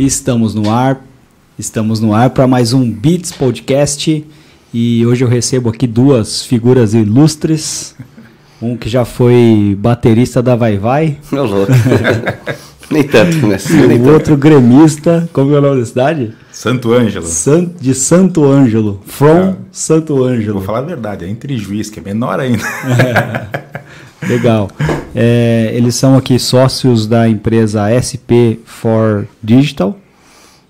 Estamos no ar, estamos no ar para mais um Beats Podcast e hoje eu recebo aqui duas figuras ilustres. Um que já foi baterista da Vai Vai. Meu louco. Nem tanto, né? E o outro gremista, como é o nome da cidade? Santo Ângelo. San, de Santo Ângelo. From Santo Ângelo. Vou falar a verdade, é entre juiz, que é menor ainda. Legal. É, eles são aqui sócios da empresa SP4 Digital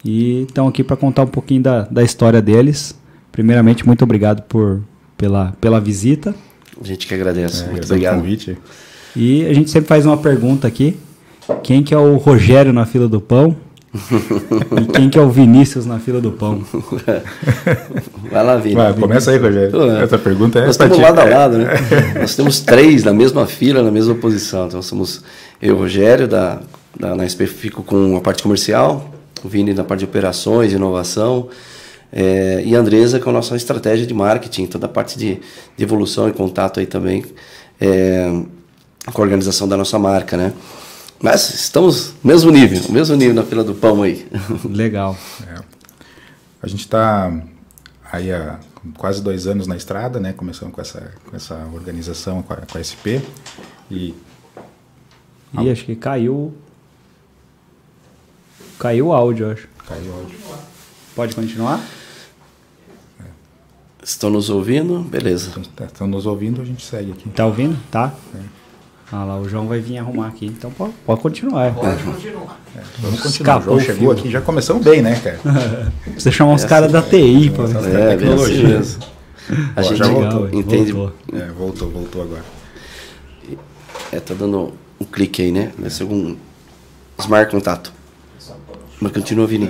e estão aqui para contar um pouquinho da, da história deles. Primeiramente, muito obrigado por, pela, pela visita. A gente que agradece. É, Muito obrigado. convite. E a gente sempre faz uma pergunta aqui. Quem que é o Rogério na fila do pão? E quem que é o Vinícius na fila do pão? Vai lá, Vini. Vai, começa aí, Rogério. Pô, é. Essa pergunta é Nós estamos ti. lado a lado, né? Nós temos três na mesma fila, na mesma posição. Então somos eu, Rogério, da, da, na SP fico com a parte comercial, o Vini na parte de operações, inovação, é, e a Andresa com a nossa estratégia de marketing, toda a parte de, de evolução e contato aí também é, com a organização da nossa marca, né? Mas estamos no mesmo nível, no mesmo nível na fila do pão aí. Legal. É. A gente está aí há quase dois anos na estrada, né? Começamos com essa, com essa organização, com a, com a SP. E E acho que caiu. Caiu o áudio, acho. caiu o áudio. Pode continuar? Estão nos ouvindo? Beleza. Então, tá- Estão nos ouvindo, a gente segue aqui. Tá ouvindo? Tá. Ah lá, o João vai vir arrumar aqui. Então pode, pode continuar. Vamos continuar. O Escapou João o chegou fio. aqui, já começamos bem, né, cara? Você chamar uns caras da TI, pô. Essa É, bem assim tecnologia. mesmo. A Ó, gente já voltou, entende. voltou. É, voltou, voltou agora. É, tá dando um clique aí, né? Vai ser algum Smart Contato. Mas continua vindo.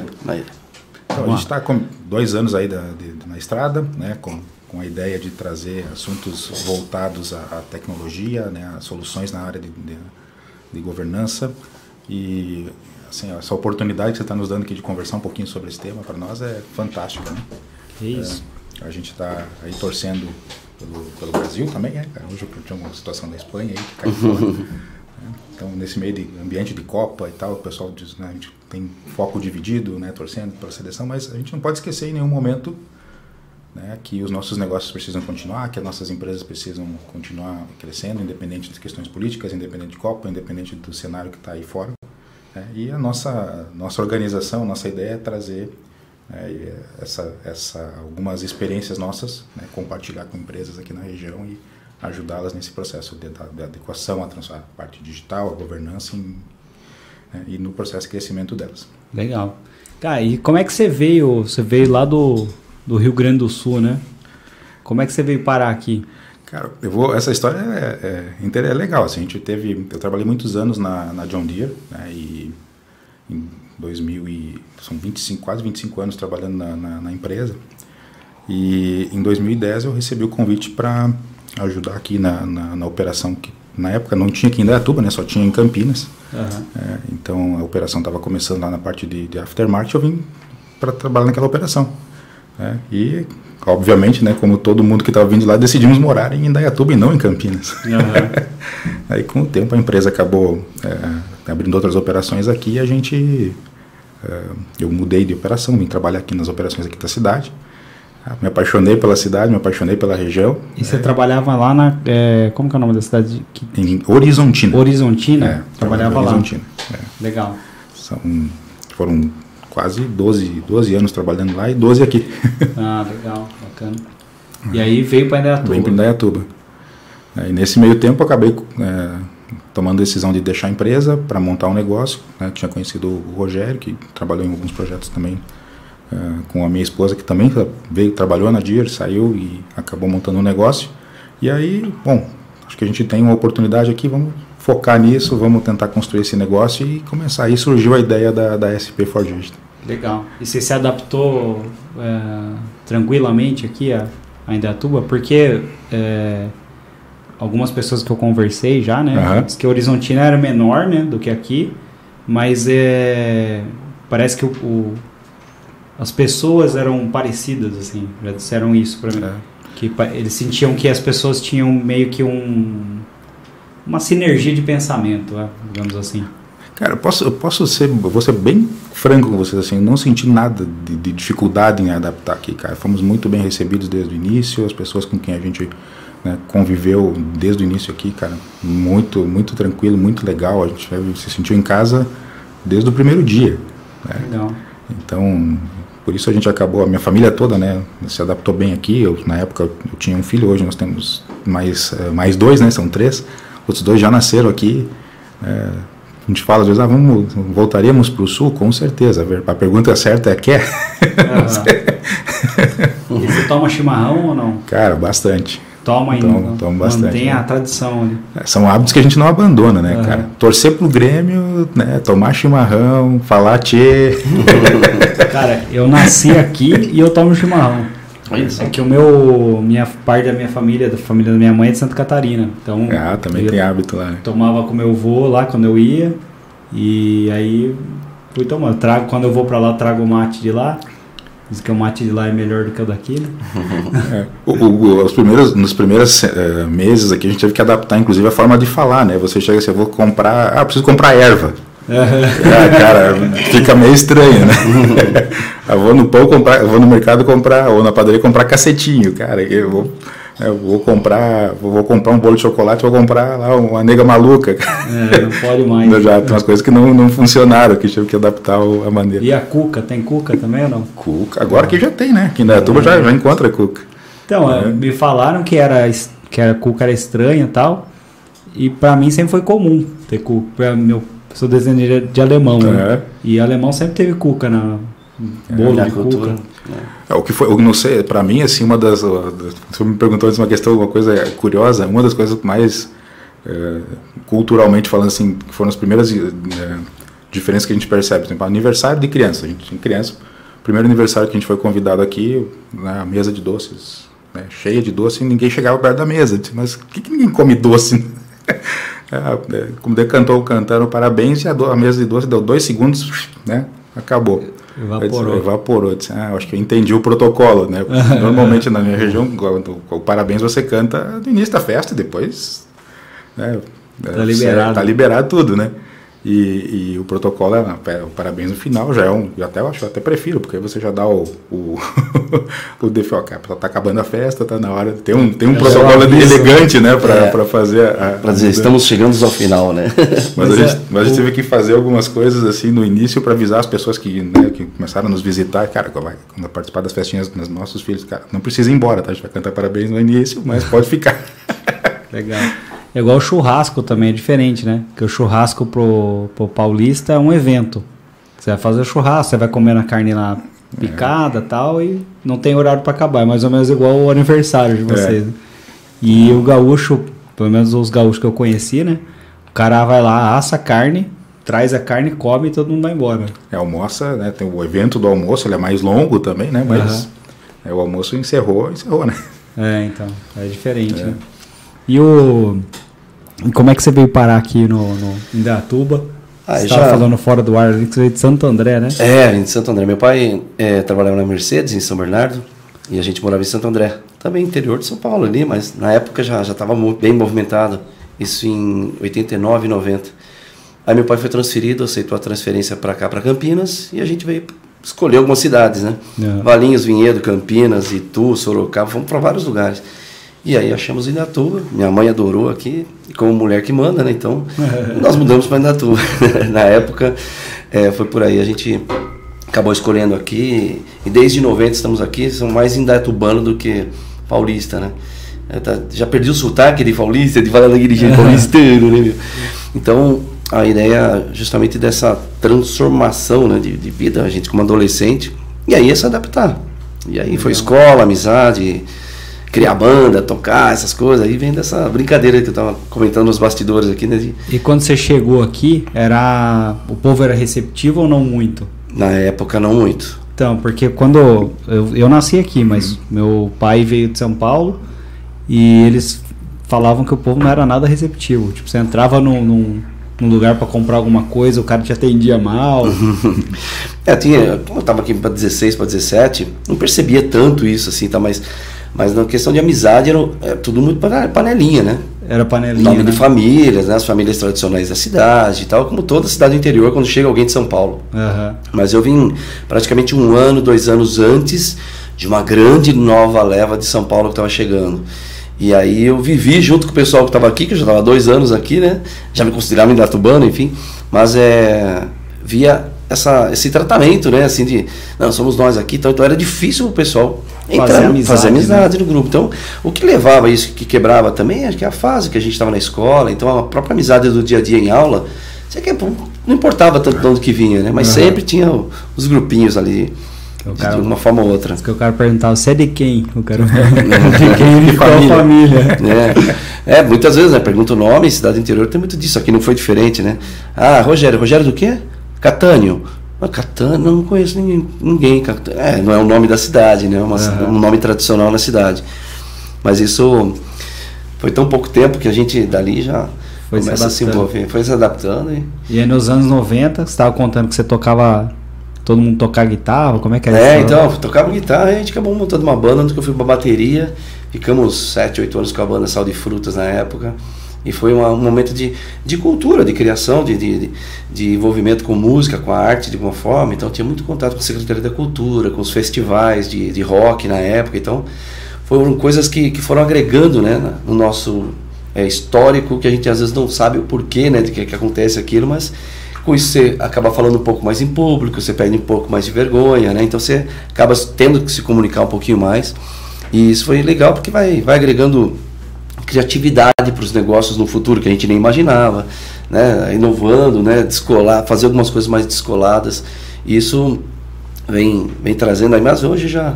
Então, a gente está com dois anos aí da- de- na estrada, né, com, com a ideia de trazer assuntos voltados à, à tecnologia, né, a soluções na área de, de, de governança. E assim, essa oportunidade que você está nos dando aqui de conversar um pouquinho sobre esse tema, para nós é fantástico. Né? Que isso. É, a gente está aí torcendo pelo, pelo Brasil também, né? cara? Hoje eu tinha uma situação da Espanha aí que caiu fora. né? Então, nesse meio de ambiente de Copa e tal, o pessoal diz, né, a gente tem foco dividido, né, torcendo pela seleção, mas a gente não pode esquecer em nenhum momento né, que os nossos negócios precisam continuar, que as nossas empresas precisam continuar crescendo, independente das questões políticas, independente de Copa, independente do cenário que está aí fora. né? E a nossa, nossa organização, nossa ideia é trazer né, essa, essa, algumas experiências nossas, né, compartilhar com empresas aqui na região e ajudá-las nesse processo de, de adequação à, à parte digital, à governança em- né, e no processo de crescimento delas. Legal. Cara, e como é que você veio? Você veio lá do, do Rio Grande do Sul, né? Como é que você veio parar aqui? Cara, eu vou, essa história é, é, é legal. Assim, a gente teve, eu trabalhei muitos anos na, na John Deere, né, e em 2000 e, são 25, quase 25 anos trabalhando na, na, na empresa. E em 2010 eu recebi o convite para ajudar aqui na, na, na operação que na época não tinha aqui em Indaiatuba, né, só tinha em Campinas. Aham. É, então a operação estava começando lá na parte de, de aftermarket, eu vim para trabalhar naquela operação. Né? E, obviamente, né, como todo mundo que estava vindo de lá, decidimos morar em Indaiatuba e não em Campinas. Aham. Aí com o tempo a empresa acabou é, abrindo outras operações aqui e a gente. é, eu mudei de operação, vim trabalhar aqui nas operações aqui da cidade. Ah, Me apaixonei pela cidade, me apaixonei pela região. E você trabalhava lá na. é, como que é o nome da cidade? Que, Em Horizontina. Horizontina? É, trabalhava lá. Horizontina. é. Legal. São, foram quase 12, 12 anos trabalhando lá e 12 aqui. Ah, legal, bacana. E aí veio para Indaiatuba. Vem para Indaiatuba. E nesse meio tempo acabei é, tomando a decisão de deixar a empresa para montar um negócio. Né? Tinha conhecido o Rogério, que trabalhou em alguns projetos também é, com a minha esposa, que também veio, trabalhou na Deere, saiu e acabou montando um negócio. E aí, bom, acho que a gente tem uma oportunidade aqui, vamos focar nisso, vamos tentar construir esse negócio e começar. Aí surgiu a ideia da, da SP for Digital. Legal. E você se adaptou é, tranquilamente aqui a, a Indaiatuba? Porque é, algumas pessoas que eu conversei já, né? Aham. Diz que Horizontina era menor, né? Do que aqui. Mas é, parece que o, o- as pessoas eram parecidas, assim. Já disseram isso pra mim. É. Que eles sentiam que as pessoas tinham meio que um... Uma sinergia de pensamento, é, digamos assim. Cara, eu posso, eu posso ser, eu vou ser bem franco com vocês, assim, eu não senti nada de, de, dificuldade em adaptar aqui, cara. Fomos muito bem recebidos desde o início, as pessoas com quem a gente né, conviveu desde o início aqui, cara, muito, muito tranquilo, muito legal. A gente se sentiu em casa desde o primeiro dia. Né? Legal. Então, por isso a gente acabou, a minha família toda, né, se adaptou bem aqui. Eu, na época eu tinha um filho, hoje nós temos mais, eh, mais dois, né, são três. Outros dois já nasceram aqui. É, a gente fala às vezes, ah, vamos, voltaríamos para o sul? Com certeza. A pergunta certa é quer? Uhum. e você toma chimarrão ou não? Cara, bastante. Toma ainda. Toma, toma bastante. Mantém né? a tradição ali. É, são hábitos que a gente não abandona, né, uhum. cara? Torcer pro Grêmio, né? Tomar chimarrão, falar tchê. cara, eu nasci aqui e eu tomo chimarrão. É que o meu, minha parte da minha família, da família da minha mãe é de Santa Catarina. Então, ah, também tem hábito lá. Né? Tomava com meu avô lá quando eu ia. E aí fui tomando. Trago, quando eu vou para lá, trago o mate de lá. Diz que o mate de lá é melhor do que o daqui, né? é. o, o, os primeiros, nos primeiros uh, meses aqui a gente teve que adaptar, inclusive, a forma de falar, né? Você chega assim, eu vou comprar, ah, preciso comprar erva. ah, cara, fica meio estranho, né? eu vou no pão comprar, vou no mercado comprar, ou na padaria comprar cacetinho, cara. Eu vou, eu vou comprar, vou comprar um bolo de chocolate, vou comprar lá uma nega maluca. É, não pode mais. Já tem umas coisas que não, não funcionaram, que tive que adaptar a maneira. E a cuca, tem cuca também ou não? Cuca, agora que já tem, né? Aqui na Tuba já, já encontra cuca. Então, é. me falaram que era que a cuca era estranha e tal, e para mim sempre foi comum ter cuca. Meu sou desenho de alemão, né? é. né? E alemão sempre teve cuca na é, bolo é, de cuca. É. o que foi, eu não sei, para mim assim uma das, você me perguntou antes uma questão, uma coisa curiosa, uma das coisas mais é, culturalmente falando assim, foram as primeiras é, diferenças que a gente percebe, por exemplo, aniversário de criança, a gente tinha criança, primeiro aniversário que a gente foi convidado aqui, na mesa de doces, né, cheia de doce, e ninguém chegava perto da mesa, mas por que, que ninguém come doce? É, é, como cantou cantando parabéns e a, do, a, mesa de doce deu dois segundos, né? Acabou. Evaporou. Disse, evaporou. Disse, ah, acho que eu entendi o protocolo, né? Normalmente na minha região, o, o parabéns você canta no início da festa, depois, né? Tá liberado. Tá liberado tudo, né? E, e, o protocolo é, é, o parabéns no final, já é um. Eu até acho, eu até prefiro, porque você já dá o. O, o defio, ó, tá acabando a festa, tá na hora. Tem um, tem um protocolo elegante, né, para é, fazer a. Para dizer, estamos chegando ao final, né? Mas, mas, a, gente, é, mas a gente teve que fazer algumas coisas assim no início para avisar as pessoas que, né, que começaram a nos visitar. Cara, quando participar das festinhas dos nossos filhos, cara, não precisa ir embora, tá? A gente vai cantar parabéns no início, mas pode ficar. Legal. É igual o churrasco também, é diferente, né? Porque o churrasco pro, pro paulista é um evento. Você vai fazer churrasco, você vai comer na carne lá picada e é. tal, e não tem horário para acabar. É mais ou menos igual o aniversário de vocês. É. E o gaúcho, pelo menos os gaúchos que eu conheci, né? O cara vai lá, assa a carne, traz a carne, come e todo mundo vai embora. É, almoça, né? Tem o evento do almoço, ele é mais longo também, né? Mas uhum. é, o almoço encerrou, encerrou, né? É, então, é diferente, é. né? E o. Como é que você veio parar aqui no, no Indatuba? Ah, você estava já... falando fora do ar, você veio de Santo André, né? É, de Santo André. Meu pai é, trabalhava na Mercedes, em São Bernardo, e a gente morava em Santo André. Também interior de São Paulo ali, mas na época já estava bem movimentado. Isso em 89, 90. Aí meu pai foi transferido, aceitou a transferência para cá, para Campinas, e a gente veio escolher algumas cidades, né? É. Valinhos, Vinhedo, Campinas, Itu, Sorocaba, fomos para vários lugares. E aí achamos Indatuba, minha mãe adorou aqui, como mulher que manda, né? Então, nós mudamos para Indatuba. Na época, é, foi por aí, a gente acabou escolhendo aqui, e desde 90 estamos aqui, são mais indatubanos do que paulista, né? É, tá, já perdi o sotaque de paulista, de falar daquele paulistano, né? Então, a ideia justamente dessa transformação né, de, de vida, a gente como adolescente, e aí é se adaptar. E aí foi escola, amizade, criar banda, tocar, essas coisas. Aí vem dessa brincadeira que eu tava comentando nos bastidores aqui, né? De... E quando você chegou aqui, era o povo era receptivo ou não muito? Na época, não muito. Então, porque quando eu, eu nasci aqui, mas meu pai veio de São Paulo e eles falavam que o povo não era nada receptivo. Tipo, você entrava num, num, num lugar para comprar alguma coisa, o cara te atendia mal. é, tinha, como eu tava aqui para 16, para 17, não percebia tanto isso assim, tá, mas mas na questão de amizade era, era tudo muito panelinha, né? Era panelinha. Nome né? de famílias, né? As famílias tradicionais da cidade e tal, como toda cidade do interior quando chega alguém de São Paulo. Aham. Mas eu vim praticamente um ano, dois anos antes de uma grande nova leva de São Paulo que estava chegando. E aí eu vivi junto com o pessoal que estava aqui, que eu já estava dois anos aqui, né? Já me considerava Indatubano, enfim. Mas é, via essa, esse tratamento, né? Assim de, não, somos nós aqui, então, então era difícil o pessoal entrar, Fazer amizade, fazer né? amizade no grupo. Então, o que levava isso, que quebrava também, acho que é a fase que a gente estava na escola, então a própria amizade do dia a dia em aula, você quer, não importava tanto de onde que vinha, né? Mas Aham. sempre tinha os grupinhos ali, cara- de uma forma ou outra. Que eu quero perguntar, você é de quem? Eu quero de quem de qual família. família. É, é, muitas vezes, né? Pergunta o nome, cidade interior tem muito disso. Aqui não foi diferente, né? Ah, Rogério. Rogério do quê? Catânio. Ah, Catânio, não conheço ninguém. ninguém. É, não é o nome da cidade, né? É uma- Aham. um nome tradicional na cidade. Mas isso foi tão pouco tempo que a gente dali já Foi se começa a se envolver. Foi se adaptando e E aí nos anos 90, você estava contando que você tocava. Todo mundo tocar guitarra? Como é que era É, isso? então, tocava guitarra, a gente acabou montando uma banda, onde eu fui pra bateria, ficamos 7, 8 anos com a banda Sal de Frutas na época, e foi uma- um momento de, de cultura, de criação, de, de, de- envolvimento com música, com a arte de alguma forma, então tinha muito contato com a Secretaria da Cultura, com os festivais de, de rock na época, então foram coisas que, que foram agregando né, no nosso é, histórico, que a gente às vezes não sabe o porquê né, de que, que acontece aquilo, mas com isso você acaba falando um pouco mais em público, você perde um pouco mais de vergonha, né? Então você acaba tendo que se comunicar um pouquinho mais. E isso foi legal porque vai, vai agregando criatividade para os negócios no futuro que a gente nem imaginava, né? Inovando, né? Descolar, fazer algumas coisas mais descoladas. Isso vem, vem trazendo aí, mas hoje já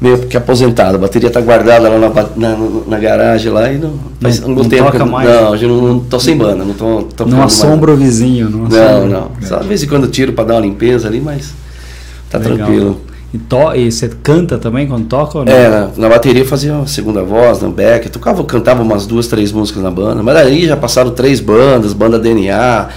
meio que aposentado. A bateria está guardada lá na, na, na garagem lá e não, faz Não- algum não tempo toca eu- mais? Não, hoje não, não tô sem banda, não tô, tô Não assombra o vizinho, não não, assombra. não. Só de vez em quando tiro para dar uma limpeza ali, mas tá Legal. tranquilo. E, to- e você canta também quando toca ou não? É, na, na bateria eu fazia a segunda voz, no back, eu tocava, cantava umas duas, três músicas na banda, mas aí já passaram três bandas, banda DNA,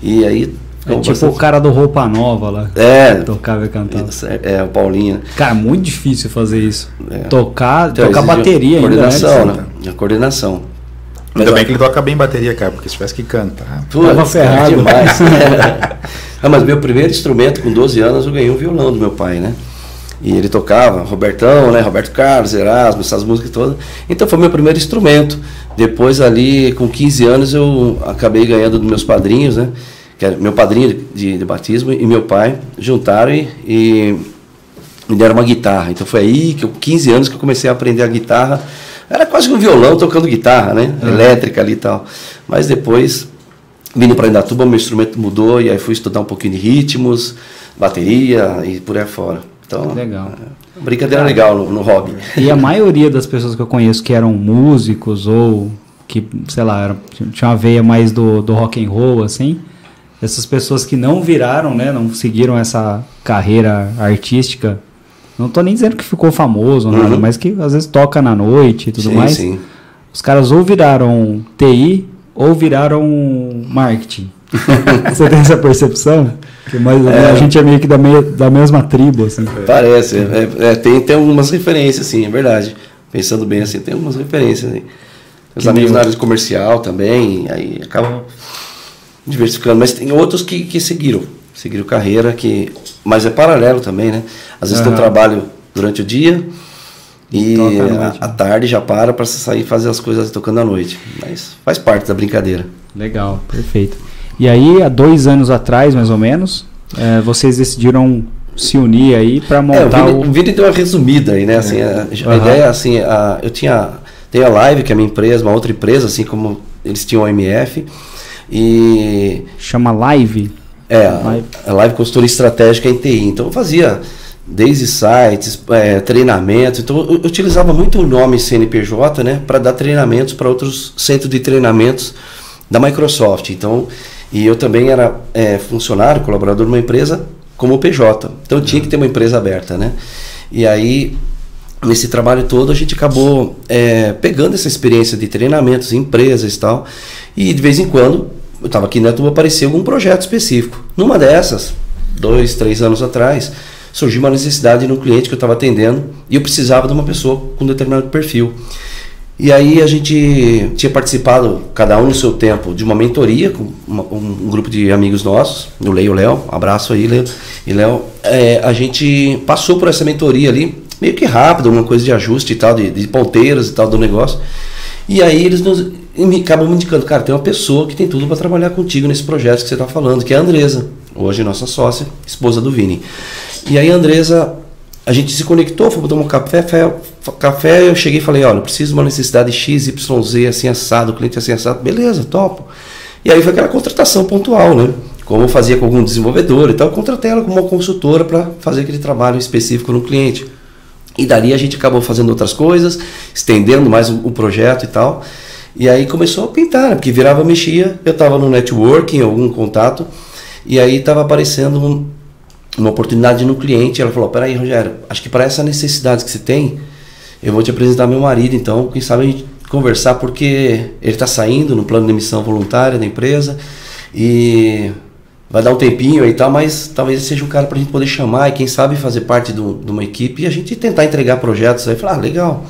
e aí É tipo bastante- o cara do Roupa Nova lá. É, Tocava e cantava. é, é, o Paulinho. Cara, muito difícil fazer isso. É. Tocar, Então, tocar bateria ainda, Coordenação, né? né? A coordenação. Ainda Mas, bem ó, que ele toca bem bateria, cara, porque se tivesse que cantar. Putz, Tava ferrado. demais. ah, mas meu primeiro instrumento, com 12 anos, eu ganhei um violão do meu pai, né? E ele tocava, Robertão, né? Roberto Carlos, Erasmo, essas músicas todas. Então foi meu primeiro instrumento. Depois ali, com 15 anos, eu acabei ganhando dos meus padrinhos, né? Que era meu padrinho de, de batismo e meu pai juntaram e, e me deram uma guitarra. Então foi aí que eu, 15 anos que eu comecei a aprender a guitarra. Era quase que um violão tocando guitarra, né? Elétrica ali e tal. Mas depois, vindo para Indatuba, meu instrumento mudou e aí fui estudar um pouquinho de ritmos, bateria e por aí fora. Então, Legal. é, brincadeira legal no, no hobby. E a maioria das pessoas que eu conheço que eram músicos ou que, sei lá, eram, tinha uma veia mais do, do rock and roll, assim, essas pessoas que não viraram, né, não seguiram essa carreira artística, não tô nem dizendo que ficou famoso, ou nada, Uhum. mas que às vezes toca na noite e tudo sim, mais, sim. os caras ou viraram TI ou viraram marketing. Você tem essa percepção? Que mais, A gente é meio que da, meia, da mesma tribo, assim. Parece. é- é, tem, tem algumas referências, sim, é verdade. Pensando bem assim, tem algumas referências aí. Os Que amigos nem na área de comercial também, aí acabam diversificando. Mas tem outros que, que seguiram, seguiram carreira, que, mas é paralelo também, né? Às vezes tem um trabalho durante o dia e à né? tarde já para para sair e fazer as coisas tocando à noite. Mas faz parte da brincadeira. Legal, perfeito. E aí, há dois anos atrás, mais ou menos, eh, vocês decidiram se unir aí para É, o montar Vini, o... o Vini deu uma resumida aí, né? Assim, a, a Aham. ideia, assim, a, eu tinha, tem a Live, que é a minha empresa, uma outra empresa, assim como eles tinham a MF, e Chama Live. é, a Live. a Live Consultoria Estratégica em TI. Então eu fazia desde sites, é, treinamentos, então eu, eu utilizava muito o nome CNPJ, né? Para dar treinamentos para outros centros de treinamentos da Microsoft. Então, e eu também era é, funcionário, colaborador de uma empresa como PJ. Então eu tinha que ter uma empresa aberta, né? E aí, nesse trabalho todo, a gente acabou é, pegando essa experiência de treinamentos, empresas e tal. E de vez em quando, eu estava aqui na Tuba, aparecia algum projeto específico. Numa dessas, dois, três anos atrás, surgiu uma necessidade no cliente que eu estava atendendo e eu precisava de uma pessoa com determinado perfil. E aí a gente tinha participado, cada um no seu tempo, de uma mentoria com uma, um grupo de amigos nossos, o Leio Léo, abraço aí, Léo. E Léo, é, a gente passou por essa mentoria ali, meio que rápido, uma coisa de ajuste e tal, de, de ponteiras e tal do negócio. E aí eles nos me, acabam me indicando, cara, tem uma pessoa que tem tudo para trabalhar contigo nesse projeto que você está falando, que é a Andresa, hoje nossa sócia, esposa do Vini. E aí a Andresa a gente se conectou, foi tomar um café, café, eu cheguei e falei, olha, eu preciso de uma necessidade X, Y, Z, assim assado, cliente assim assado, beleza, topo. E aí foi aquela contratação pontual, né? Como eu fazia com algum desenvolvedor e tal, eu contratei ela como uma consultora para fazer aquele trabalho específico no cliente. E dali a gente acabou fazendo outras coisas, estendendo mais o, o projeto e tal. E aí começou a pintar, né? porque virava, mexia, eu estava no networking, algum contato, e aí estava aparecendo um, uma oportunidade no cliente. Ela falou: Peraí, Rogério, acho que para essa necessidade que você tem, eu vou te apresentar meu marido. Então, quem sabe a gente conversar, porque ele está saindo no plano de emissão voluntária da empresa e vai dar um tempinho aí e tal, mas talvez seja um cara para a gente poder chamar e quem sabe fazer parte do, de uma equipe e a gente tentar entregar projetos aí. Falar, ah, legal.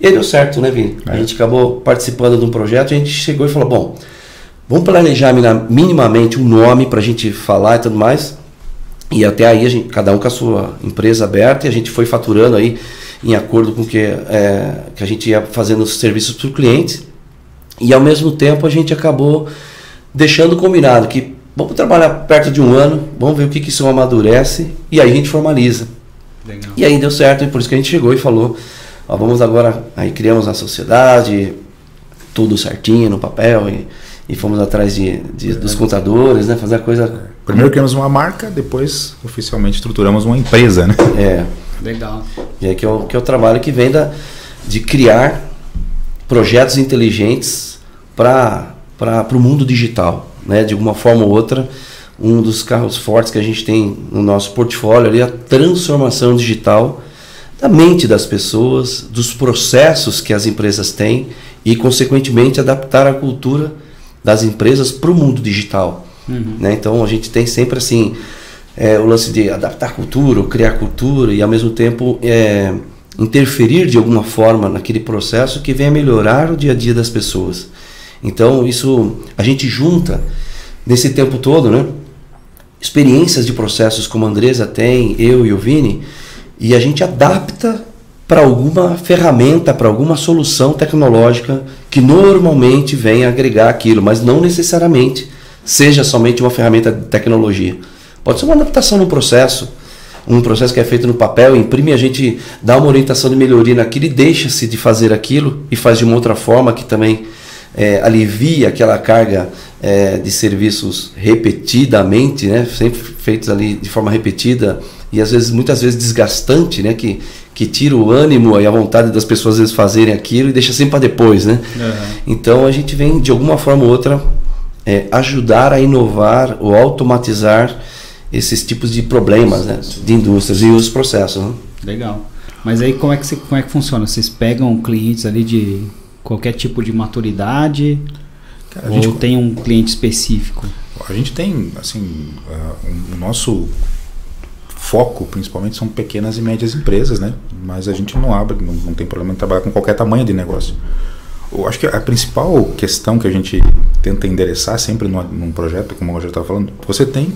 E aí deu certo, né, Vini? É. A gente acabou participando de um projeto a gente chegou e falou: bom, vamos planejar minimamente um nome para a gente falar e tudo mais. E até aí, a gente, cada um com a sua empresa aberta, e a gente foi faturando aí em acordo com que, é, que a gente ia fazendo os serviços para o cliente. E ao mesmo tempo a gente acabou deixando combinado que vamos trabalhar perto de um ano, vamos ver o que, que isso amadurece, e aí a gente formaliza. Legal. E aí deu certo, e por isso que a gente chegou e falou, ó, vamos agora, aí criamos a sociedade, tudo certinho no papel, e, e fomos atrás de, de dos contadores, né, fazer a coisa Primeiro criamos uma marca, depois oficialmente estruturamos uma empresa, né? É. Legal. Aí que é o, que é o trabalho que vem da, de criar projetos inteligentes para o mundo digital, né? De uma forma ou outra, um dos carros fortes que a gente tem no nosso portfólio ali é a transformação digital da mente das pessoas, dos processos que as empresas têm e, consequentemente, adaptar a cultura das empresas para o mundo digital. Uhum. Né? Então a gente tem sempre assim é, o lance de adaptar cultura, criar cultura e ao mesmo tempo é, interferir de alguma forma naquele processo que venha melhorar o dia a dia das pessoas. Então isso a gente junta nesse tempo todo, né? Experiências de processos como a Andresa tem, eu e o Vini, e a gente adapta para alguma ferramenta, para alguma solução tecnológica que normalmente venha agregar aquilo, mas não necessariamente seja somente uma ferramenta de tecnologia. Pode ser uma adaptação no processo, um processo que é feito no papel, imprime, a gente dá uma orientação de melhoria naquilo e deixa-se de fazer aquilo e faz de uma outra forma que também é, alivia aquela carga é, de serviços repetidamente, né, sempre feitos ali de forma repetida e às vezes muitas vezes desgastante, né, que que tira o ânimo e a vontade das pessoas às vezes fazerem aquilo e deixa sempre para depois, né? Uhum. Então a gente vem de alguma forma ou outra é, ajudar a inovar ou automatizar esses tipos de problemas né, de indústrias e os processos. Né? Legal. Mas aí como é, que você, como é que funciona? Vocês pegam clientes ali de qualquer tipo de maturidade Cara, ou gente, tem um cliente específico? A gente tem, assim, uh, um, o nosso foco principalmente são pequenas e médias empresas, né? Mas a gente não abre, não, não tem problema em trabalhar com qualquer tamanho de negócio. Eu acho que a principal questão que a gente tenta endereçar sempre num, num projeto, como o Roger estava falando, você tem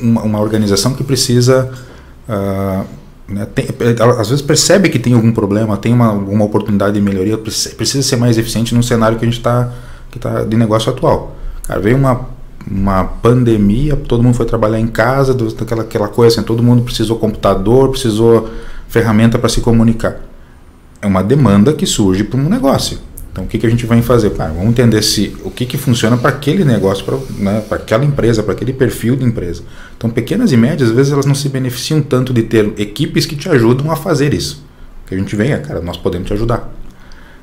uma, uma organização que precisa. Uh, né, tem, às vezes percebe que tem algum problema, tem uma, alguma oportunidade de melhoria, precisa ser mais eficiente no cenário que a gente está tá de negócio atual. Cara, veio uma, uma pandemia, todo mundo foi trabalhar em casa, aquela, aquela coisa assim, todo mundo precisou computador, precisou ferramenta para se comunicar. É uma demanda que surge para um negócio. Então, o que, que a gente vai fazer? Cara, vamos entender se o que, que funciona para aquele negócio, para né, aquela empresa, para aquele perfil de empresa. Então, pequenas e médias, às vezes, elas não se beneficiam tanto de ter equipes que te ajudam a fazer isso. O que a gente vem é, cara, nós podemos te ajudar.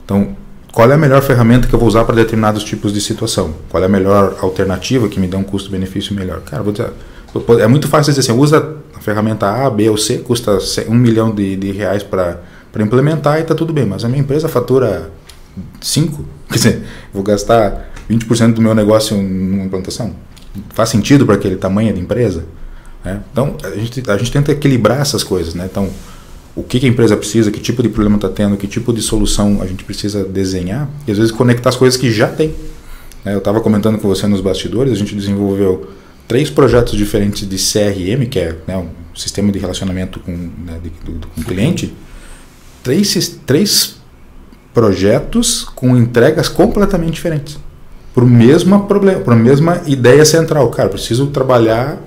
Então, qual é a melhor ferramenta que eu vou usar para determinados tipos de situação? Qual é a melhor alternativa que me dê um custo-benefício melhor? Cara, vou dizer, é muito fácil dizer assim, usa a ferramenta A, B ou C, custa um milhão de, de reais para implementar e está tudo bem, mas a minha empresa fatura 5? Quer dizer, vou gastar 20% do meu negócio numa implantação? Faz sentido para aquele tamanho de empresa? Né? Então, a gente, a gente tenta equilibrar essas coisas. Né? Então, o que, que a empresa precisa, que tipo de problema está tendo, que tipo de solução a gente precisa desenhar, e às vezes conectar as coisas que já tem. É, eu estava comentando com você nos bastidores, a gente desenvolveu três projetos diferentes de CRM, que é né, um sistema de relacionamento com, né, de, do, com o cliente, três, três projetos com entregas completamente diferentes. Para o mesmo problema, para a mesma ideia central. Cara, preciso trabalhar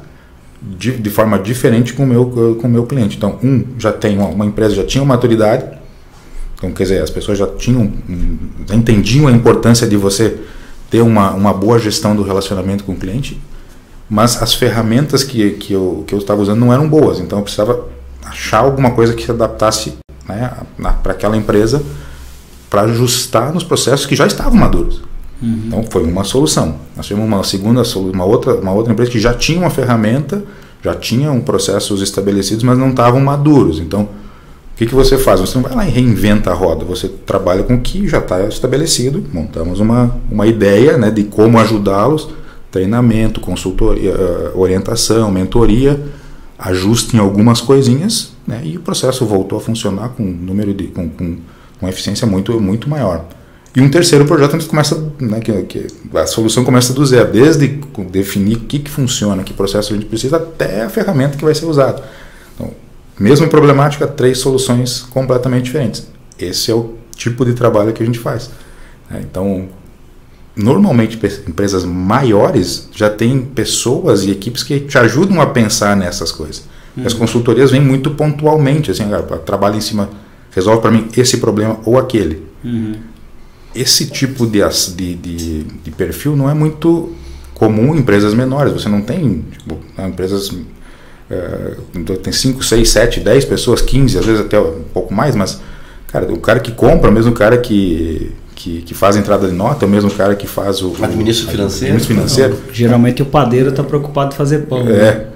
de, de, forma diferente com o meu, com meu cliente. Então, um, já tem uma, uma empresa já tinha uma maturidade, então, quer dizer, as pessoas já tinham, já entendiam a importância de você ter uma, uma boa gestão do relacionamento com o cliente, mas as ferramentas que, que, eu, que eu estava usando não eram boas, então eu precisava achar alguma coisa que se adaptasse né, para aquela empresa para ajustar nos processos que já estavam maduros. Uhum. Então foi uma solução. Nós tivemos uma segunda, uma outra, uma outra empresa que já tinha uma ferramenta, já tinha um processos estabelecidos, mas não estavam maduros. Então o que, que você faz? Você não vai lá e reinventa a roda, você trabalha com o que já está estabelecido, montamos uma, uma ideia né, de como ajudá-los, treinamento, consultoria, eh, orientação, mentoria, ajuste em algumas coisinhas né, e o processo voltou a funcionar com um número de com, com uma eficiência muito muito maior. E um terceiro projeto onde começa, né, que, que, a solução começa do zero, desde definir o que, que funciona, que processo a gente precisa, até a ferramenta que vai ser usada. Então, Mesma problemática, três soluções completamente diferentes. Esse é o tipo de trabalho que a gente faz. Né? Então, normalmente empresas maiores já têm pessoas e equipes que te ajudam a pensar nessas coisas. Uhum. As consultorias vêm muito pontualmente, assim, trabalha em cima, resolve para mim esse problema ou aquele. Uhum. Esse tipo de, de, de, de, perfil não é muito comum em empresas menores. Você não tem tipo, empresas é, então tem 5, 6, 7, 10 pessoas, 15, às vezes até um pouco mais, mas cara, o cara que compra, mesmo o cara que, que, que faz a entrada de nota, é o mesmo cara que faz o. Administro financeiro. Administro financeiro. Não, geralmente o padeiro está preocupado em fazer pão. É. Né?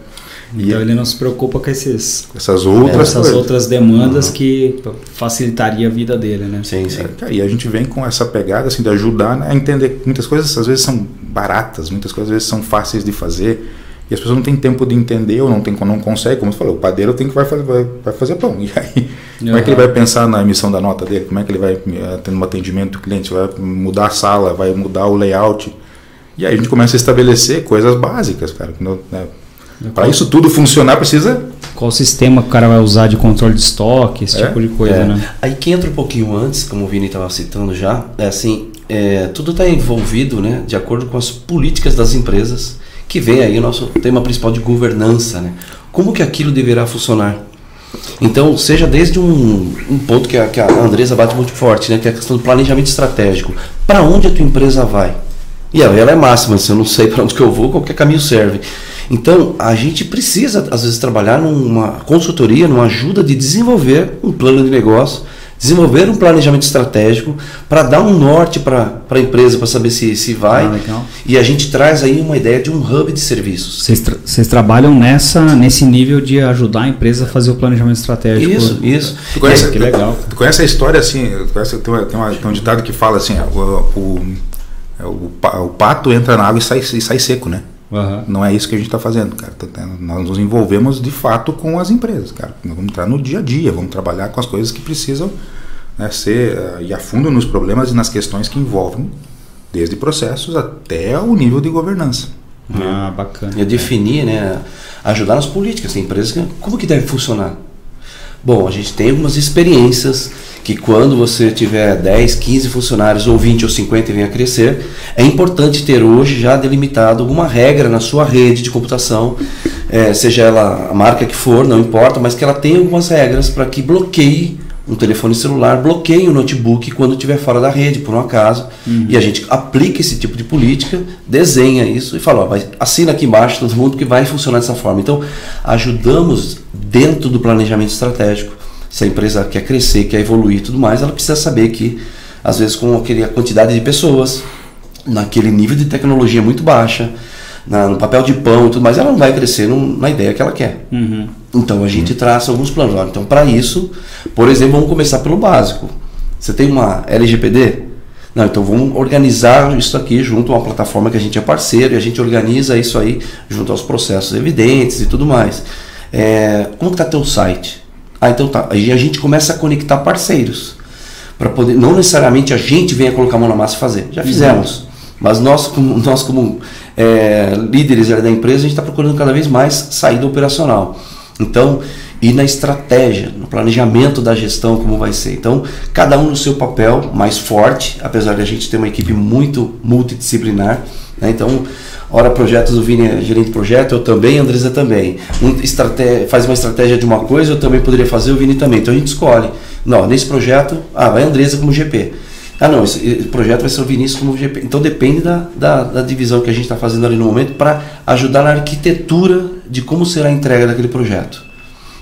Então e ele não se preocupa com esses, essas outras, essas outras demandas uhum. que facilitaria a vida dele, né? Sim, sim. É, e a gente vem com essa pegada assim de ajudar né, a entender muitas coisas às vezes são baratas, muitas coisas às vezes são fáceis de fazer e as pessoas não têm tempo de entender ou não, tem, não consegue, como você falou, o padeiro tem que vai fazer, vai, vai fazer pão. E aí, uhum. como é que ele vai pensar na emissão da nota dele? Como é que ele vai eh, ter um atendimento do cliente? Vai mudar a sala, vai mudar o layout. E aí a gente começa a estabelecer coisas básicas, cara. Né? Para isso tudo funcionar, precisa. Qual sistema que o cara vai usar de controle de estoque, esse é? tipo de coisa, é. né? Aí que entra um pouquinho antes, como o Vini estava citando já, é assim, é, tudo está envolvido, né, de acordo com as políticas das empresas que vem aí o nosso tema principal de governança, né? Como que aquilo deverá funcionar? Então, seja desde um, um ponto que a, que a Andresa bate muito forte, né? Que é a questão do planejamento estratégico. Para onde a tua empresa vai? E ela, ela é máxima, se eu não sei para onde que eu vou, qualquer caminho serve. Então, a gente precisa, às vezes, trabalhar numa consultoria, numa ajuda de desenvolver um plano de negócio desenvolver um planejamento estratégico para dar um norte para a empresa, para saber se, se vai. Ah, e a gente traz aí uma ideia de um hub de serviços. Vocês, tra trabalham nessa, nesse nível de ajudar a empresa a fazer o planejamento estratégico. Isso, isso. Tu conhece, é, que legal. Tu, tu conhece a história assim, conhece, tem, uma, tem, uma, tem um ditado que fala assim, o, o, o, o pato entra na água e sai, e sai seco, né? Uhum. Não é isso que a gente está fazendo, cara. Nós nos envolvemos de fato com as empresas, cara. Nós vamos entrar no dia a dia, vamos trabalhar com as coisas que precisam né, ser uh, ir a fundo nos problemas e nas questões que envolvem, desde processos até o nível de governança. Ah, bacana. E definir, né, ajudar nas políticas, tem empresas como que deve funcionar. Bom, a gente tem algumas experiências que quando você tiver 10, 15 funcionários, ou 20 ou 50 e venha a crescer, é importante ter hoje já delimitado alguma regra na sua rede de computação, é, seja ela a marca que for, não importa, mas que ela tenha algumas regras para que bloqueie um telefone celular, bloqueie o notebook quando estiver fora da rede, por um acaso, uhum. e a gente aplica esse tipo de política, desenha isso e fala, ó, vai, assina aqui embaixo todo mundo que vai funcionar dessa forma. Então, ajudamos dentro do planejamento estratégico se a empresa quer crescer, quer evoluir e tudo mais, ela precisa saber que, às vezes, com aquele, a quantidade de pessoas, naquele nível de tecnologia muito baixa, na, no papel de pão e tudo mais, ela não vai crescer no, na ideia que ela quer. Uhum. Então a gente uhum. traça alguns planos. Então, para isso, por exemplo, vamos começar pelo básico. Você tem uma LGPD? Não, então vamos organizar isso aqui junto a uma plataforma que a gente é parceiro e a gente organiza isso aí junto aos processos evidentes e tudo mais. É, como está teu site? Ah, então tá. Aí a gente começa a conectar parceiros. para poder Não necessariamente a gente venha colocar a mão na massa e fazer. Já fizemos. Uhum. Mas nós, como, nós, como é, líderes da empresa, a gente está procurando cada vez mais saída operacional. Então, e na estratégia, no planejamento da gestão, como vai ser. Então, cada um no seu papel mais forte, apesar de a gente ter uma equipe muito multidisciplinar. Né? Então, hora projetos, o Vini é gerente de projeto, eu também, a Andresa também. Um faz uma estratégia de uma coisa, eu também poderia fazer, o Vini também. Então, a gente escolhe. Não, nesse projeto, ah, vai a Andresa como GP. Ah, não, esse, esse, projeto vai ser o Vinícius como GP. Então depende da, da, da divisão que a gente está fazendo ali no momento para ajudar na arquitetura de como será a entrega daquele projeto.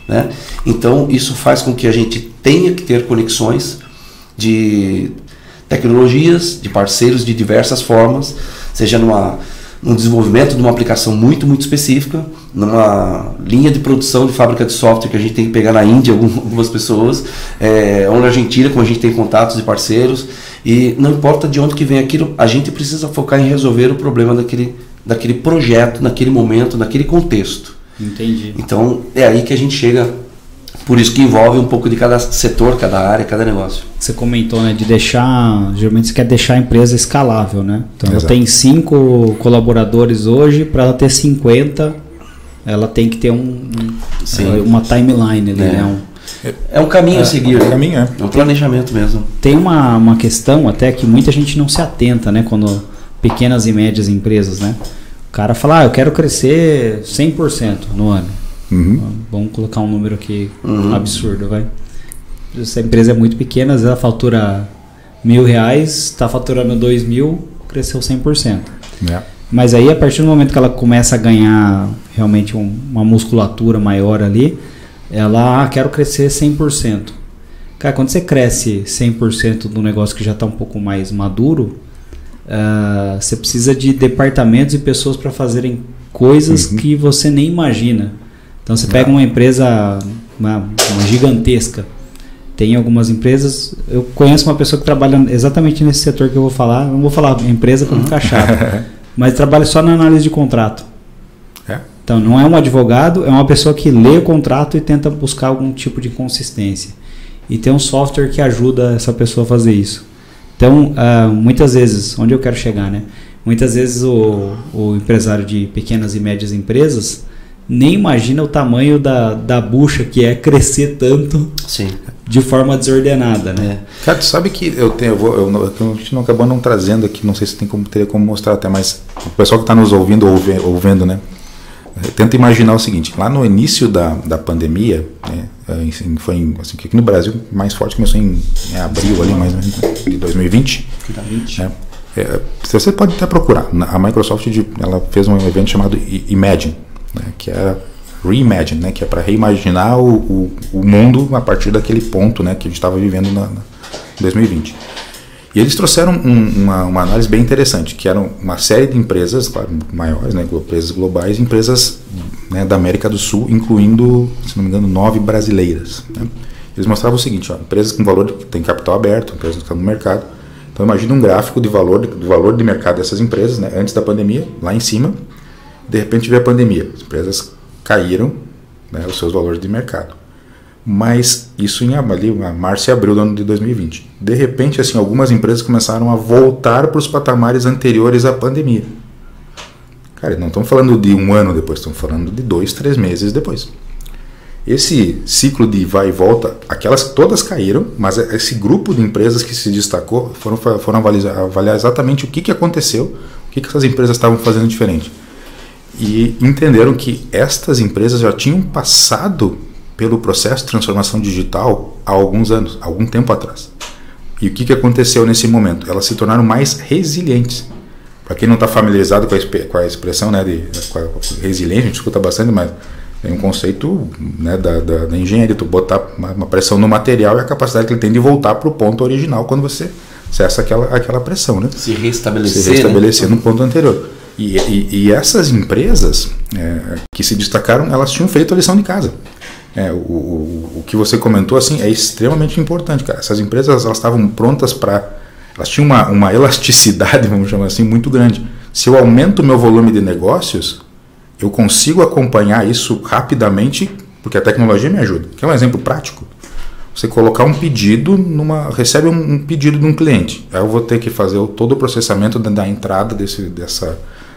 Né? Então isso faz com que a gente tenha que ter conexões de tecnologias, de parceiros de diversas formas, seja numa no desenvolvimento de uma aplicação muito, muito específica, numa linha de produção de fábrica de software que a gente tem que pegar na Índia algumas pessoas, é, ou na Argentina, como a gente tem contatos e parceiros, e não importa de onde que vem aquilo, a gente precisa focar em resolver o problema daquele, daquele projeto, naquele momento, naquele contexto. Entendi. Então é aí que a gente chega por isso que envolve um pouco de cada setor, cada área, cada negócio. Você comentou, né, de deixar, geralmente você quer deixar a empresa escalável, né? Então Exato. ela tem cinco colaboradores hoje, para ela ter 50, ela tem que ter um, Sim. uma timeline ali, é. né? Um, é um caminho é, a seguir. É um caminho, é. é um planejamento mesmo. Tem uma, uma questão até que muita gente não se atenta, né? Quando pequenas e médias empresas, né? O cara fala, ah, eu quero crescer 100% no ano. Uhum. Vamos colocar um número aqui uhum. absurdo, vai. Se a empresa é muito pequena, às vezes ela fatura mil reais, está faturando dois mil, cresceu 100%. É. Mas aí, a partir do momento que ela começa a ganhar realmente um, uma musculatura maior ali, ela, ah, quero crescer 100%. Cara, quando você cresce 100% do negócio que já está um pouco mais maduro, uh, você precisa de departamentos e pessoas para fazerem coisas uhum. que você nem imagina. Então você pega uma empresa uma, uma gigantesca. Tem algumas empresas. Eu conheço uma pessoa que trabalha exatamente nesse setor que eu vou falar. Não vou falar empresa para não ficar chato. mas trabalha só na análise de contrato. É. Então não é um advogado, é uma pessoa que lê o contrato e tenta buscar algum tipo de consistência. E tem um software que ajuda essa pessoa a fazer isso. Então, uh, muitas vezes, onde eu quero chegar, né? Muitas vezes o, o empresário de pequenas e médias empresas nem imagina o tamanho da, da bucha que é crescer tanto Sim. de forma desordenada, né? É. Cara, tu sabe que eu tenho, eu vou, eu, a gente não acabou não trazendo aqui, não sei se tem como teria como mostrar até, mas o pessoal que está nos ouvindo ou vendo, né? Tenta imaginar o seguinte: lá no início da, da pandemia, né, foi em, assim, aqui no Brasil mais forte começou em, em abril ali, mais ou menos, de 2020. 2020. Né? É, você pode até procurar. A Microsoft ela fez um evento chamado Imagine né, que é Reimagine, né, que é para reimaginar o, o, o, mundo a partir daquele ponto né, que a gente estava vivendo na 2020. E eles trouxeram um, uma, uma, análise bem interessante, que eram uma série de empresas claro, maiores, né, empresas globais, empresas né, da América do Sul, incluindo, se não me engano, nove brasileiras. Né. Eles mostravam o seguinte, ó, empresas com valor, que tem capital aberto, empresas que estão no mercado. Então imagina um gráfico de valor, do valor de mercado dessas empresas, né, antes da pandemia, lá em cima, de repente veio a pandemia, as empresas caíram né, os seus valores de mercado. Mas isso em ali, março e abril do ano de 2020. De repente, assim, algumas empresas começaram a voltar para os patamares anteriores à pandemia. Cara, não estamos falando de um ano depois, estamos falando de dois, três meses depois. Esse ciclo de vai e volta, aquelas todas caíram, mas esse grupo de empresas que se destacou foram, foram avaliar, avaliar exatamente o que, que aconteceu, o que, que essas empresas estavam fazendo diferente e entenderam que estas empresas já tinham passado pelo processo de transformação digital há alguns anos, há algum tempo atrás. E o que, que aconteceu nesse momento? Elas se tornaram mais resilientes. Para quem não está familiarizado com a, com a expressão né, de a resiliência, a gente escuta bastante, mas tem um conceito né, da, da, da, engenharia, tu botar uma, uma, pressão no material e a capacidade que ele tem de voltar para o ponto original quando você cessa aquela, aquela pressão. Né? Se restabelecer. Se restabelecer né? no ponto anterior. E, e, e essas empresas é, que se destacaram, elas tinham feito a lição de casa. É, o, o, o, que você comentou assim é extremamente importante, cara. Essas empresas elas estavam prontas para, elas tinham uma, uma elasticidade, vamos chamar assim, muito grande. Se eu aumento o meu volume de negócios, eu consigo acompanhar isso rapidamente porque a tecnologia me ajuda. Quer um exemplo prático? Você colocar um pedido numa. recebe um, pedido de um cliente. Aí eu vou ter que fazer todo o processamento da, da entrada desse, dessa,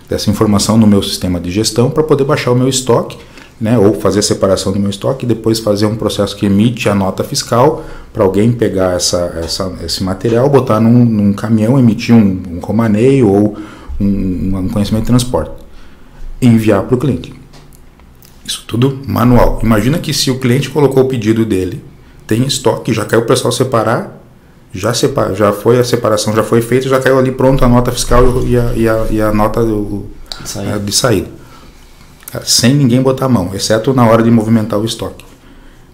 dessa informação no meu sistema de gestão para poder baixar o meu estoque né, ou fazer a separação do meu estoque e depois fazer um processo que emite a nota fiscal para alguém pegar essa, essa, esse material, botar num, num caminhão, emitir um, um romaneio ou um, um conhecimento de transporte e enviar para o cliente. Isso tudo manual. Imagina que se o cliente colocou o pedido dele, tem estoque, já caiu o pessoal separar, já, separa, já foi a separação, já foi feita, já caiu ali pronto a nota fiscal e a, e a, e a nota do, de saída sem ninguém botar a mão, exceto na hora de movimentar o estoque.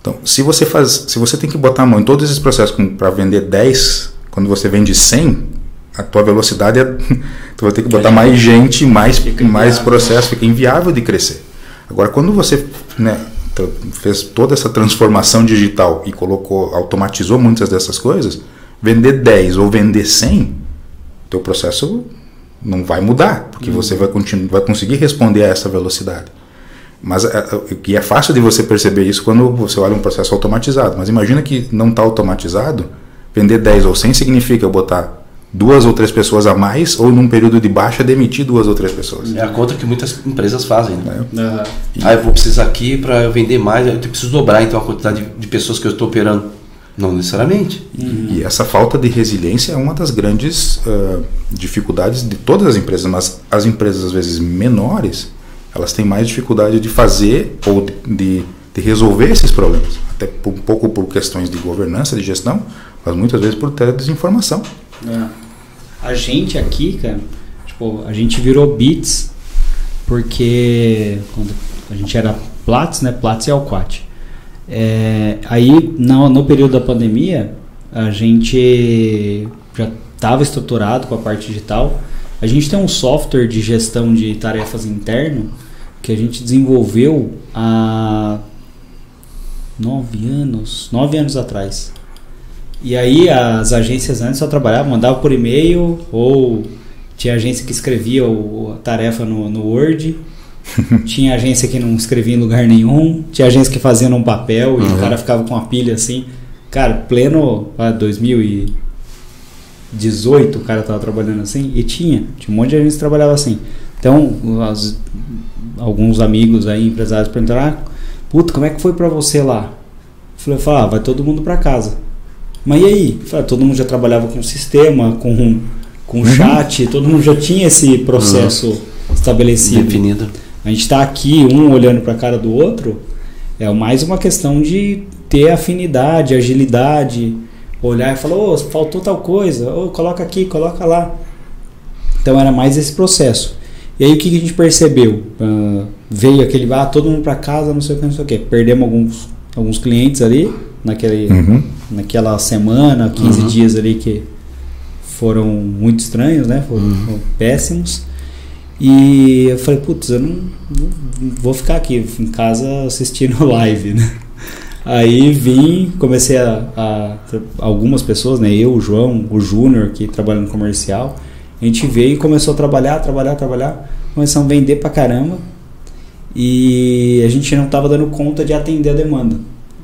Então, se você faz, se você tem que botar a mão em todos esses processos para vender 10, quando você vende 100, a tua velocidade é, tu vai ter que botar mais gente, mais mais processo, fica inviável de crescer. Agora, quando você né, fez toda essa transformação digital e colocou, automatizou muitas dessas coisas, vender 10 ou vender 100, teu processo não vai mudar, porque uhum. você vai, continuar, vai conseguir responder a essa velocidade. Mas é, é, e é fácil de você perceber isso quando você olha um processo automatizado. Mas imagina que não está automatizado, vender 10 ou 100 significa botar duas ou três pessoas a mais ou num período de baixa demitir duas ou três pessoas. É a conta que muitas empresas fazem. Né? É. Uhum. Ah, eu vou precisar aqui para vender mais, eu preciso dobrar então a quantidade de pessoas que eu estou operando. Não necessariamente. Uhum. E essa falta de resiliência é uma das grandes uh, dificuldades de todas as empresas, mas as empresas às vezes menores, elas têm mais dificuldade de fazer ou de, de resolver esses problemas. Até um pouco por questões de governança, de gestão, mas muitas vezes por ter desinformação. É. A gente aqui, cara, tipo, a gente virou bits porque quando a gente era Platts, né? Platts e Alquat. É, aí, no, no período da pandemia, a gente já estava estruturado com a parte digital. A gente tem um software de gestão de tarefas interno que a gente desenvolveu há nove anos, nove anos atrás. E aí as agências antes só trabalhavam, mandavam por e-mail ou tinha agência que escrevia a tarefa no, no Word tinha agência que não escrevia em lugar nenhum, tinha agência que fazia num papel e o cara ficava com a pilha assim. Cara, pleno ah, 2018 o cara tava trabalhando assim e tinha, tinha um monte de agência que trabalhava assim. Então, as, alguns amigos aí, empresários perguntaram: ah, puta, como é que foi para você lá? Eu falei, ah, vai todo mundo para casa. Mas e aí? Falei, ah, todo mundo já trabalhava com sistema, com, com uhum. chat, todo mundo já tinha esse processo uhum. estabelecido. Definido. A gente está aqui, um olhando para a cara do outro, é mais uma questão de ter afinidade, agilidade, olhar e falar, oh, faltou tal coisa, oh, coloca aqui, coloca lá. Então era mais esse processo. E aí o que a gente percebeu? Uh, veio aquele, ah, todo mundo para casa, não sei o que, não sei o que. Perdemos alguns, alguns clientes ali, naquele, uhum. naquela semana, 15 uhum. dias ali que foram muito estranhos, né? Foram, uhum. foram péssimos. E eu falei, putz, eu não, vou ficar aqui em casa assistindo live, né? Aí vim, comecei a, a, algumas pessoas, né? Eu, o João, o Júnior, que trabalha no comercial, a gente veio e começou a trabalhar, trabalhar, trabalhar. Começamos a vender pra caramba e a gente não estava dando conta de atender a demanda.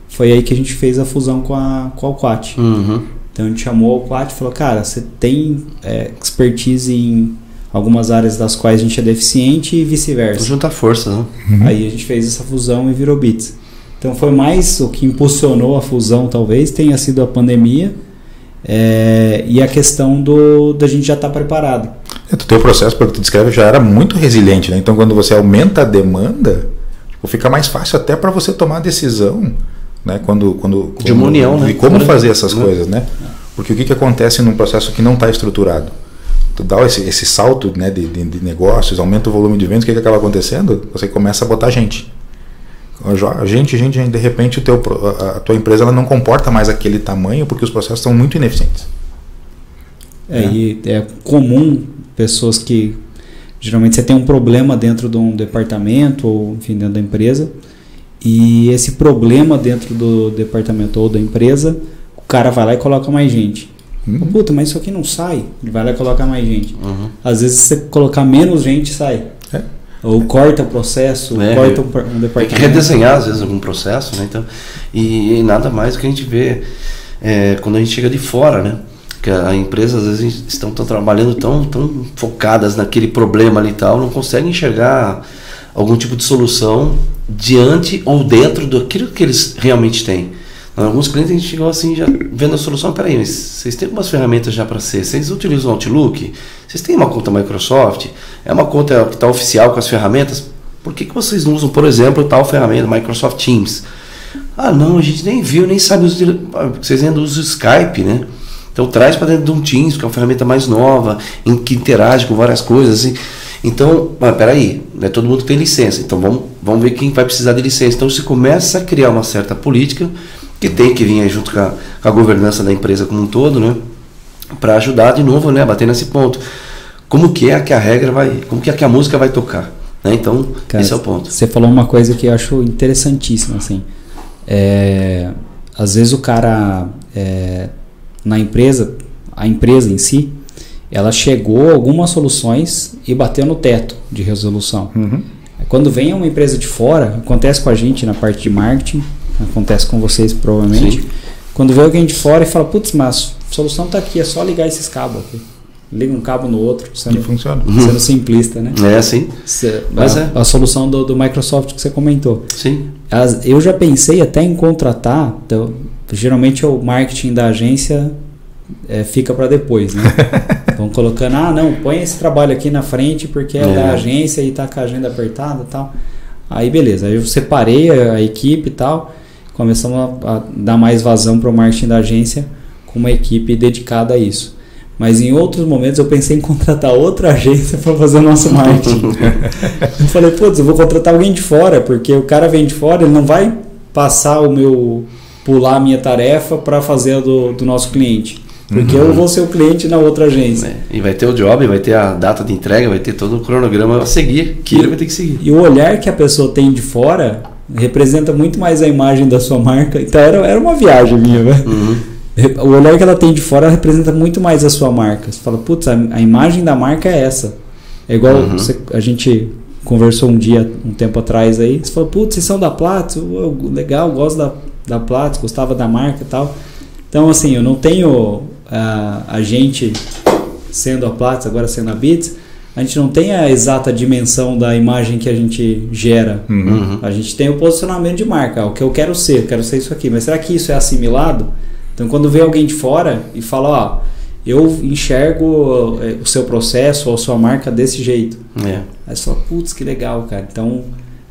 Foi aí que a gente fez a fusão com a, com a Alquat. Uhum. Então a gente chamou a Alquat e falou, cara, você tem é, expertise em algumas áreas das quais a gente é deficiente e vice-versa. Juntar força, né? Uhum. Aí a gente fez essa fusão e virou Bits. Então foi mais o que impulsionou a fusão, talvez, tenha sido a pandemia é, e a questão do da gente já estar tá preparado. É, o teu processo, pelo que tu descreve, já era muito resiliente, né? Então quando você aumenta a demanda, tipo, fica mais fácil até para você tomar a decisão, né? Quando, quando, de uma união, né? E como fazer essas né? coisas, né? Porque o que, que acontece num processo que não está estruturado? Tu dá esse, esse salto né, de, de, de, negócios, aumenta o volume de vendas, o que, que acaba acontecendo? Você começa a botar gente. Gente, gente, gente, de repente o teu, a, tua empresa ela não comporta mais aquele tamanho porque os processos são muito ineficientes. É, é. E é comum pessoas que geralmente você tem um problema dentro de um departamento ou enfim dentro da empresa e esse problema dentro do departamento ou da empresa o cara vai lá e coloca mais gente Uhum. Puta, mas isso aqui não sai. Ele vai lá e coloca mais gente. Uhum. Às vezes, se você colocar menos gente, sai. É. ou corta o processo, É, corta um, um departamento. redesenhar, às vezes, algum processo, né? Então, e, e nada mais que a gente vê é, quando a gente chega de fora, né? Que a empresa, às vezes, estão tão trabalhando tão, tão focadas naquele problema ali e tal, não conseguem enxergar algum tipo de solução diante ou dentro daquilo que eles realmente têm. Alguns clientes a gente chegou assim, já vendo a solução, peraí, mas vocês têm algumas ferramentas já para ser, vocês utilizam o Outlook, vocês têm uma conta Microsoft, é uma conta que está oficial com as ferramentas, por que, que vocês não usam, por exemplo, tal ferramenta, Microsoft Teams? Ah, não, a gente nem viu, nem sabe usar, vocês ainda usam o Skype, né? Então traz para dentro de um Teams, que é uma ferramenta mais nova, em que interage com várias coisas. Assim. Então, mas peraí, não é todo mundo que tem licença. Então vamos, vamos ver quem vai precisar de licença. Então se começa a criar uma certa política que tem que vir aí junto com a, com a governança da empresa como um todo, né? Para ajudar de novo, né? A bater nesse ponto. Como que é que a regra vai, como que é que a música vai tocar? Né? Então, Cara, esse é o ponto. Você falou uma coisa que eu acho interessantíssima, assim. É, às vezes o cara é, na empresa, a empresa em si, ela chegou a algumas soluções e bateu no teto de resolução. Uhum. Quando vem uma empresa de fora, acontece com a gente na parte de marketing, acontece com vocês provavelmente. Sim. Quando vem alguém de fora e fala, putz, mas a solução está aqui, é só ligar esses cabos aqui. Liga um cabo no outro, E sendo, funciona. sendo simplista, né? É assim, Cê- Mas a, é. a solução do, do Microsoft que você comentou. sim. As- eu já pensei até em contratar, então, geralmente o marketing da agência é, fica para depois, né? Vão colocando, ah, não, põe esse trabalho aqui na frente porque é, É. da agência e tá com a agenda apertada e tal. Aí beleza, aí eu separei a, a equipe e tal, começamos a, a dar mais vazão para o marketing da agência com uma equipe dedicada a isso. Mas em outros momentos eu pensei em contratar outra agência para fazer o nosso marketing. eu falei, putz, eu vou contratar alguém de fora, porque o cara vem de fora, ele não vai passar o meu. pular a minha tarefa para fazer a do, do nosso cliente. Porque eu vou ser o cliente na outra agência. É, E vai ter o job, vai ter a data de entrega, vai ter todo o cronograma a seguir, que ele vai ter que seguir. E o olhar que a pessoa tem de fora representa muito mais a imagem da sua marca. Então era, era uma viagem minha, né? Uhum. O olhar que ela tem de fora representa muito mais a sua marca. Você fala, putz, a, a imagem da marca é essa. É igual Uhum. você- a gente conversou um dia, um tempo atrás aí. Você falou, putz, vocês são da Platts? Eu- legal, gosto da, da Platts, gostava da marca e tal. Então, assim, eu não tenho a, a gente sendo a Platts, agora sendo a Bits, a gente não tem a exata dimensão da imagem que a gente gera. Uhum. A gente tem o posicionamento de marca, o que eu quero ser, eu quero ser isso aqui. Mas será que isso é assimilado? Então, quando vem alguém de fora e fala, ó, eu enxergo eh, o seu processo ou a sua marca desse jeito. É. Aí você fala, putz, que legal, cara. Então,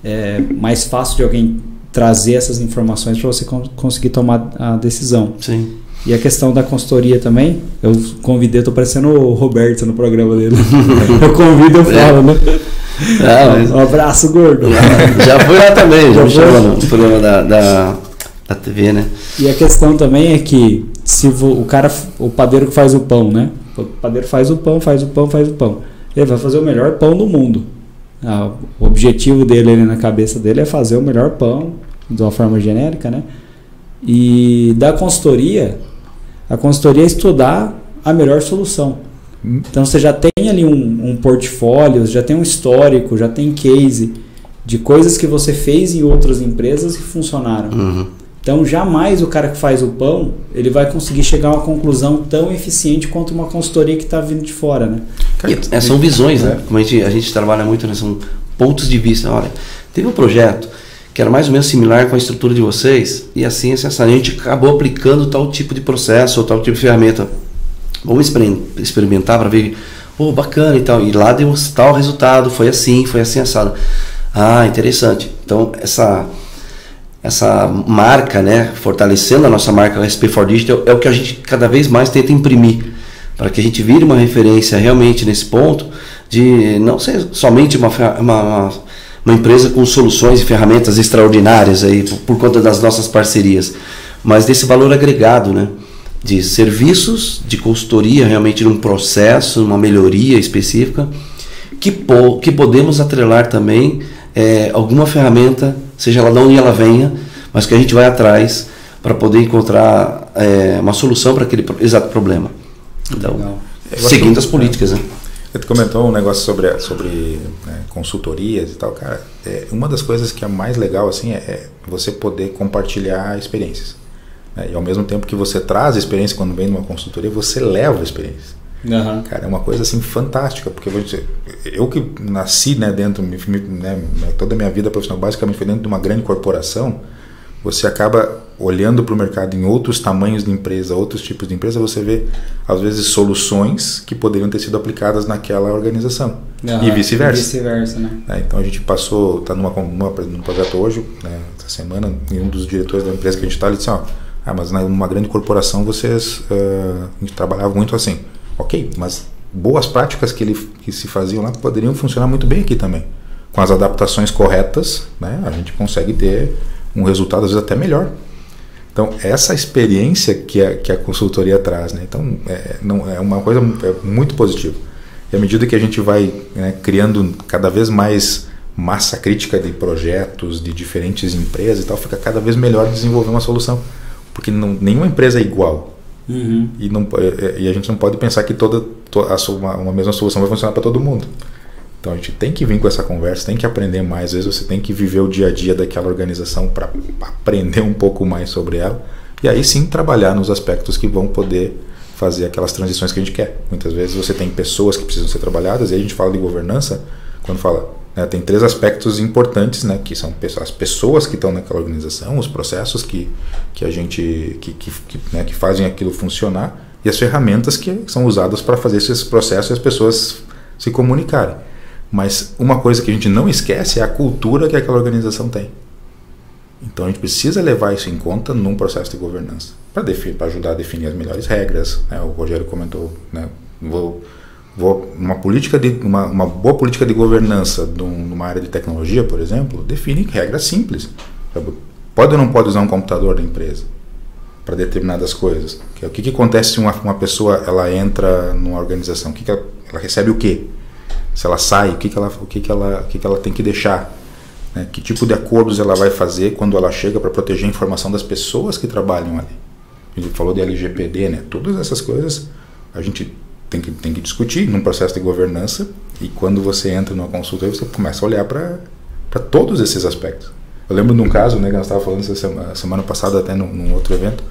é mais fácil de alguém trazer essas informações para você con- conseguir tomar a decisão. Sim. E a questão da consultoria também, eu convidei, eu tô parecendo o Roberto no programa dele. eu convido, eu falo, né? Ah, mas- Um abraço, gordo. já foi lá também, já Já me chamou no programa da, da, da TV, né? E a questão também é que se o cara, o padeiro que faz o pão, né? O padeiro faz o pão, faz o pão, faz o pão. Ele vai fazer o melhor pão do mundo. Ah, o objetivo dele ali na cabeça dele é fazer o melhor pão, de uma forma genérica, né? E da consultoria, a consultoria é estudar a melhor solução. Hum. Então você já tem ali um, um portfólio, já tem um histórico, já tem case de coisas que você fez em outras empresas que funcionaram. Uhum. Então jamais o cara que faz o pão ele vai conseguir chegar a uma conclusão tão eficiente quanto uma consultoria que está vindo de fora, né? E, é, são visões, né? Como a gente, a gente trabalha muito, né? são pontos de vista. Olha, teve um projeto que era mais ou menos similar com a estrutura de vocês, e assim, assim, assim, a gente acabou aplicando tal tipo de processo ou tal tipo de ferramenta. Vamos experim- experimentar para ver, pô, bacana e tal. E lá deu tal resultado, foi assim, foi assim assado. Ah, interessante. Então, essa essa marca, né, fortalecendo a nossa marca SP4 Digital, é o que a gente cada vez mais tenta imprimir, para que a gente vire uma referência realmente nesse ponto, de não ser somente uma, uma, uma, uma empresa com soluções e ferramentas extraordinárias aí, por, conta das nossas parcerias, mas desse valor agregado, né, de serviços, de consultoria realmente num processo, numa melhoria específica, que, po que podemos atrelar também é, alguma ferramenta, seja ela de onde ela venha, mas que a gente vai atrás para poder encontrar é, uma solução para aquele exato problema. Então, seguindo as políticas, né? Você comentou um negócio sobre, sobre né, consultorias e tal, cara. É, uma das coisas que é mais legal assim é, é você poder compartilhar experiências. Né, e ao mesmo tempo que você traz a experiência quando vem numa consultoria, você leva a experiência. Uhum. Cara, é uma coisa assim fantástica, porque eu, dizer, eu que nasci né, dentro, né, toda a minha vida profissional basicamente foi dentro de uma grande corporação, você acaba olhando para o mercado em outros tamanhos de empresa, outros tipos de empresa, você vê às vezes soluções que poderiam ter sido aplicadas naquela organização e vice-versa. Vice-versa, né? É, então a gente passou, está numa, numa, num projeto hoje, né, essa semana, e um dos diretores da empresa que a gente está, ele disse, ó, ah, mas numa grande corporação vocês uh, a gente trabalhava muito assim. Ok, mas boas práticas que, ele, que se faziam lá poderiam funcionar muito bem aqui também. Com as adaptações corretas, né, a gente consegue ter um resultado às vezes até melhor. Então, essa experiência que a, que a consultoria traz, né? então, é, não, é uma coisa é muito positiva. E à medida que a gente vai né, criando cada vez mais massa crítica de projetos, de diferentes empresas e tal, fica cada vez melhor desenvolver uma solução. Porque não, nenhuma empresa é igual. Uhum. E, não, e a gente não pode pensar que toda, toda uma, uma mesma solução vai funcionar para todo mundo. Então a gente tem que vir com essa conversa, tem que aprender mais. Às vezes você tem que viver o dia a dia daquela organização para aprender um pouco mais sobre ela. E aí sim trabalhar nos aspectos que vão poder fazer aquelas transições que a gente quer. Muitas vezes você tem pessoas que precisam ser trabalhadas, e aí a gente fala de governança, quando fala, né, tem três aspectos importantes, né, que são as pessoas que estão naquela organização, os processos que, que a gente que, que, que, né, que fazem aquilo funcionar e as ferramentas que são usadas para fazer esses processos e as pessoas se comunicarem. Mas uma coisa que a gente não esquece é a cultura que aquela organização tem. Então a gente precisa levar isso em conta num processo de governança para ajudar a definir as melhores regras. Né? O Rogério comentou, né? vou, vou, uma política de uma, uma boa política de governança numa área de tecnologia, por exemplo, define regras simples. Pode ou não pode usar um computador da empresa para determinadas coisas? O que, que acontece se uma, uma pessoa ela entra numa organização? Que, que ela, ela recebe o quê? Se ela sai, o que, que, ela, o que, que, ela, o que, que ela tem que deixar, né? que tipo de acordos ela vai fazer quando ela chega para proteger a informação das pessoas que trabalham ali. A gente falou de LGPD, né? todas essas coisas a gente tem que, tem que discutir num processo de governança e quando você entra numa consulta você começa a olhar para todos esses aspectos. Eu lembro de um caso, né, que nós estávamos falando essa semana, semana passada até num, num outro evento,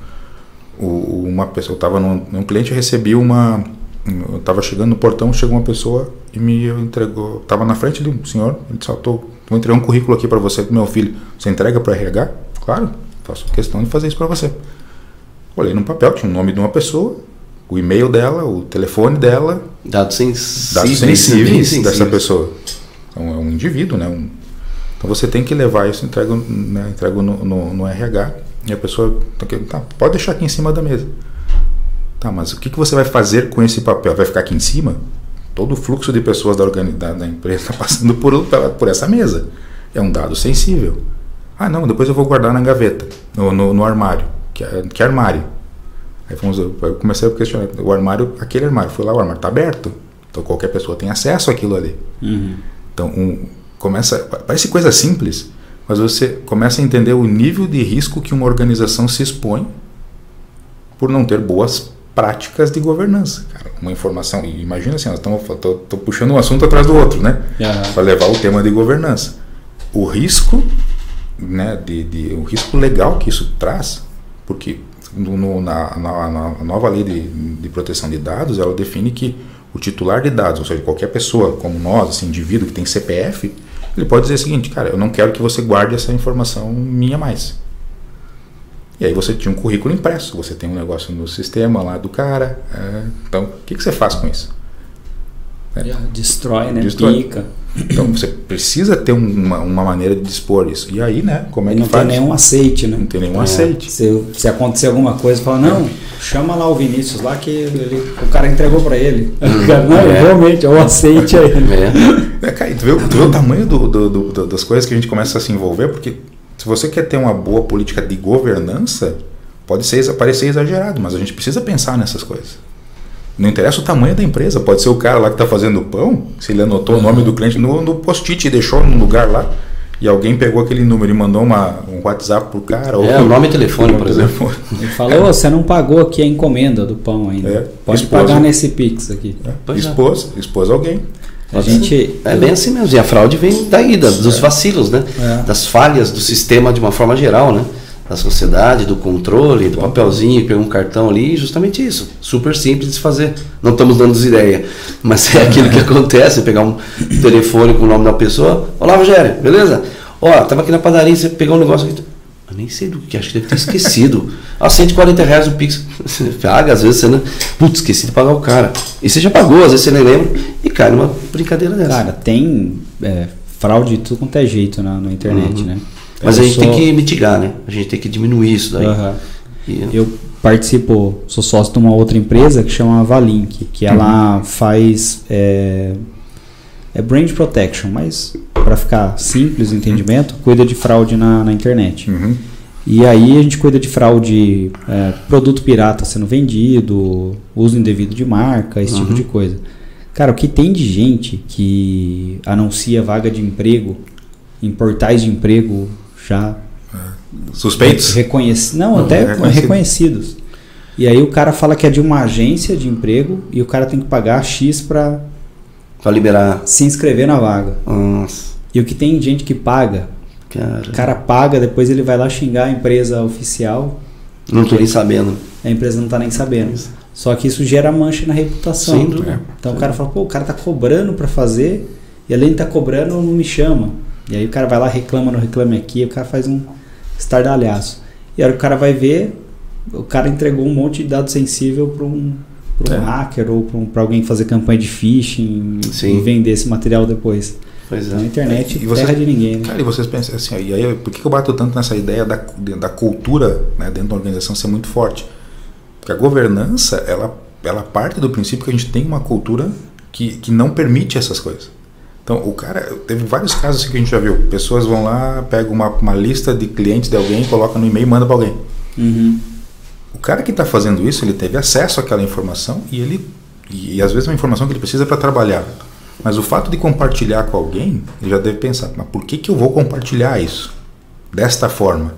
o, uma pessoa estava num, num cliente recebeu uma eu estava chegando no portão, chegou uma pessoa e me entregou. Estava na frente de um senhor, ele disse: Vou entregar um currículo aqui para você, do meu filho. Você entrega para RH? Claro, faço questão de fazer isso para você. Olhei no papel, tinha o nome de uma pessoa, o e-mail dela, o telefone dela. Dados sensíveis, dados sensíveis dessa pessoa. Então é um indivíduo, né? Um, então você tem que levar isso, entrega, né, entrega no, no, no RH e a pessoa. Tá, pode deixar aqui em cima da mesa. Tá, mas o que, que você vai fazer com esse papel? Vai ficar aqui em cima? Todo o fluxo de pessoas da, da, da empresa está passando por, por essa mesa. É um dado sensível. Ah, não, depois eu vou guardar na gaveta, no, no, no armário. Que, que armário? Aí fomos, eu comecei a questionar. O armário, aquele armário, fui lá, o armário está aberto. Então qualquer pessoa tem acesso àquilo ali. Uhum. Então um, começa, parece coisa simples, mas você começa a entender o nível de risco que uma organização se expõe por não ter boas práticas de governança. Cara, uma informação, imagina assim, nós estamos puxando um assunto atrás do outro, né? Uhum. Para levar o tema de governança. O risco, né, de, de, o risco legal que isso traz, porque no, na, na, na, nova lei de, de proteção de dados, ela define que o titular de dados, ou seja, qualquer pessoa como nós, assim, indivíduo que tem CPF, ele pode dizer o seguinte, cara, eu não quero que você guarde essa informação minha mais. E aí você tinha um currículo impresso, você tem um negócio no sistema lá do cara. É, então, o que, que você faz com isso? É, destrói, né? Destrói. Pica. Então você precisa ter uma, uma maneira de dispor isso. E aí, né? Como é que não faz? Não tem nenhum aceite, né? Não tem nenhum é. aceite. Se, se acontecer alguma coisa, fala, não, chama lá o Vinícius lá que ele, o cara entregou para ele. não, é. realmente, é o aceite aí. É. É, cara, tu, vê, tu vê o tamanho do, do, do, das coisas que a gente começa a se envolver, porque se você quer ter uma boa política de governança, pode ser, parecer exagerado, mas a gente precisa pensar nessas coisas. Não interessa o tamanho da empresa, pode ser o cara lá que está fazendo o pão, se ele anotou uhum. o nome do cliente no, no post-it e deixou num lugar lá, e alguém pegou aquele número e mandou uma, um WhatsApp pro cara. É, ou, o nome e telefone, por exemplo. Ele falou, "Ô, você não pagou aqui a encomenda do pão ainda. É, Pode esposa. pagar nesse Pix aqui. É, Pois é. expôs, expôs alguém. A gente. É bem assim mesmo. E a fraude vem daí, da- dos vacilos, né? É. Das falhas do sistema de uma forma geral, né? Da sociedade, do controle, do papelzinho, pegar um cartão ali, justamente isso. Super simples de fazer. Não estamos dando ideia, mas é aquilo que acontece, pegar um telefone com o nome da pessoa. Olá, Rogério, beleza? Ó, tava aqui na padaria, você pegou um negócio aqui. Nem sei do que, acho que deve ter esquecido. Ah, 140 reais o Pix. Você paga, às vezes você não. Putz, esqueci de pagar o cara. E você já pagou, às vezes você nem lembra e cai numa brincadeira dessa. Cara, tem é, fraude de tudo quanto é jeito na, na internet, né? Mas Eu a gente tem sou- que mitigar, né? A gente tem que diminuir isso daí. Aham. E- Eu participo, sou sócio de uma outra empresa que chama Valink, que ela faz é, é brand protection, mas para ficar simples o entendimento, cuida de fraude na, na internet. Uhum. E aí a gente cuida de fraude, é, produto pirata sendo vendido, uso indevido de marca, esse tipo de coisa. Cara, o que tem de gente que anuncia vaga de emprego em portais de emprego já Suspeitos? reconhecidos, não, Não, até reconhecido. reconhecidos. E aí o cara fala que é de uma agência de emprego e o cara tem que pagar X para Pra liberar. se inscrever na vaga. Nossa, E o que tem gente que paga, cara. o cara paga, depois ele vai lá xingar a empresa oficial Não tô nem sabendo. a empresa não tá nem sabendo. Só que isso gera mancha na reputação. Sem dúvida. Então o cara fala, pô, o cara tá cobrando pra fazer e além de tá cobrando, não me chama. E aí o cara vai lá, reclama no Reclame Aqui, o cara faz um estardalhaço. E a hora que o cara vai ver, o cara entregou um monte de dado sensível para um, pra um É. hacker ou para alguém fazer campanha de phishing Sim. e vender esse material depois. Pois Então a é. internet E você- terra de ninguém, né? Cara, e vocês pensam assim, e aí por que eu bato tanto nessa ideia da, da cultura né, dentro da organização ser muito forte? Porque a governança, ela, ela parte do princípio que a gente tem uma cultura que, que não permite essas coisas. Então, o cara, teve vários casos assim que a gente já viu. Pessoas vão lá, pegam uma, uma lista de clientes de alguém, coloca no e-mail e manda para alguém. Uhum. O cara que está fazendo isso, ele teve acesso àquela informação e ele e, e às vezes é uma informação que ele precisa para trabalhar. Mas o fato de compartilhar com alguém, ele já deve pensar, mas por que, que eu vou compartilhar isso desta forma?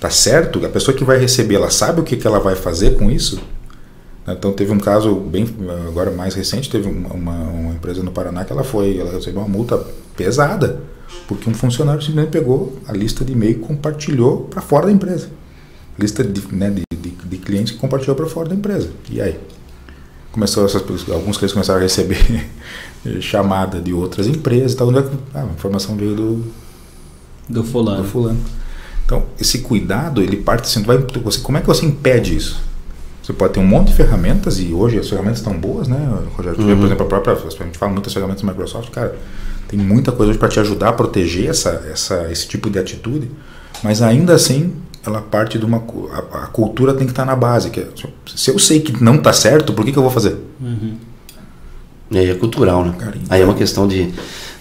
Tá certo? A pessoa que vai receber, ela sabe o que, que ela vai fazer com isso? Então teve um caso bem agora mais recente, teve uma, uma, uma empresa no Paraná que ela foi, ela recebeu uma multa pesada porque um funcionário simplesmente pegou a lista de e-mail e compartilhou para fora da empresa lista de, né, de, de, de clientes que compartilhou para fora da empresa. E aí? Começou essas, alguns clientes começaram a receber chamada de outras empresas e tal. Onde é que, ah, a informação veio do, Do fulano. do fulano. Então, esse cuidado, ele parte assim, vai, você, como é que você impede isso? Você pode ter um monte de ferramentas e hoje as ferramentas estão boas, né, Rogério? Vê, por exemplo, a própria, a gente fala muitas ferramentas da Microsoft, cara, tem muita coisa hoje para te ajudar a proteger essa, essa, esse tipo de atitude, mas ainda assim ela parte de uma a, a cultura tem que estar na base, que é, se eu sei que não está certo, por que, que eu vou fazer? E aí é cultural, né? Cara, Aí é uma questão de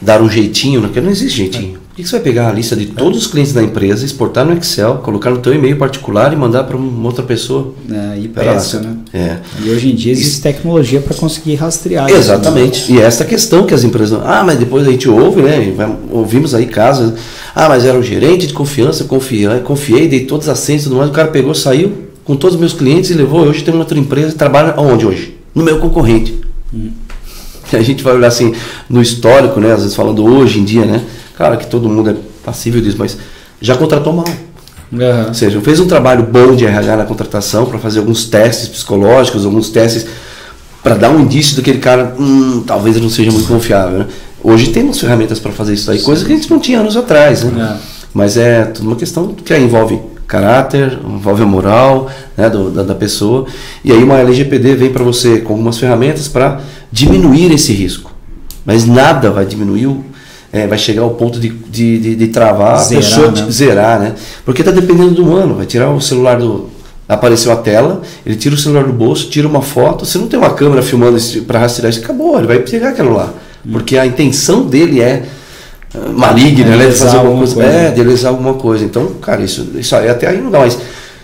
dar um jeitinho, né? Porque não existe jeitinho. Por que que você vai pegar a lista de todos os clientes da empresa, exportar no Excel, colocar no teu e-mail particular e mandar para uma outra pessoa? É, e você- né? É. E hoje em dia existe tecnologia para conseguir rastrear isso, né? Exatamente. E essa questão que as empresas. Ah, mas depois a gente ouve, né? Ouvimos aí casos. Ah, mas era um gerente de confiança, confiei, confiei, dei todas as senhas e tudo mais. O cara pegou, saiu com todos os meus clientes e levou. Hoje tem uma outra empresa e trabalha onde hoje? No meu concorrente. E a gente vai olhar assim no histórico, né? Às vezes falando hoje em dia, né? Claro que todo mundo é passível disso, mas já contratou mal. Aham. Ou seja, fez um trabalho bom de RH na contratação para fazer alguns testes psicológicos, alguns testes para dar um indício daquele cara, hum, talvez ele não seja muito confiável. Né? Hoje temos ferramentas para fazer isso aí, coisas que a gente não tinha anos atrás. Né? É. Mas é tudo uma questão que envolve caráter, envolve a moral né, do- da, da pessoa. E aí uma LGPD vem para você com algumas ferramentas para diminuir esse risco. Mas nada vai diminuir, o- é, vai chegar ao ponto de, de, de, de travar Zerar, a pessoa, né? zerar, né? Porque está dependendo do humano. Vai tirar o celular do. Apareceu a tela, ele tira o celular do bolso, tira uma foto. Se não tem uma câmera filmando para rastrear isso, acabou, ele vai pegar aquilo lá. Porque a intenção dele é ah, maligna, É né? De fazer alguma coisa. coisa. É, de lesar alguma coisa. Então, cara, isso, isso aí até aí não dá, mas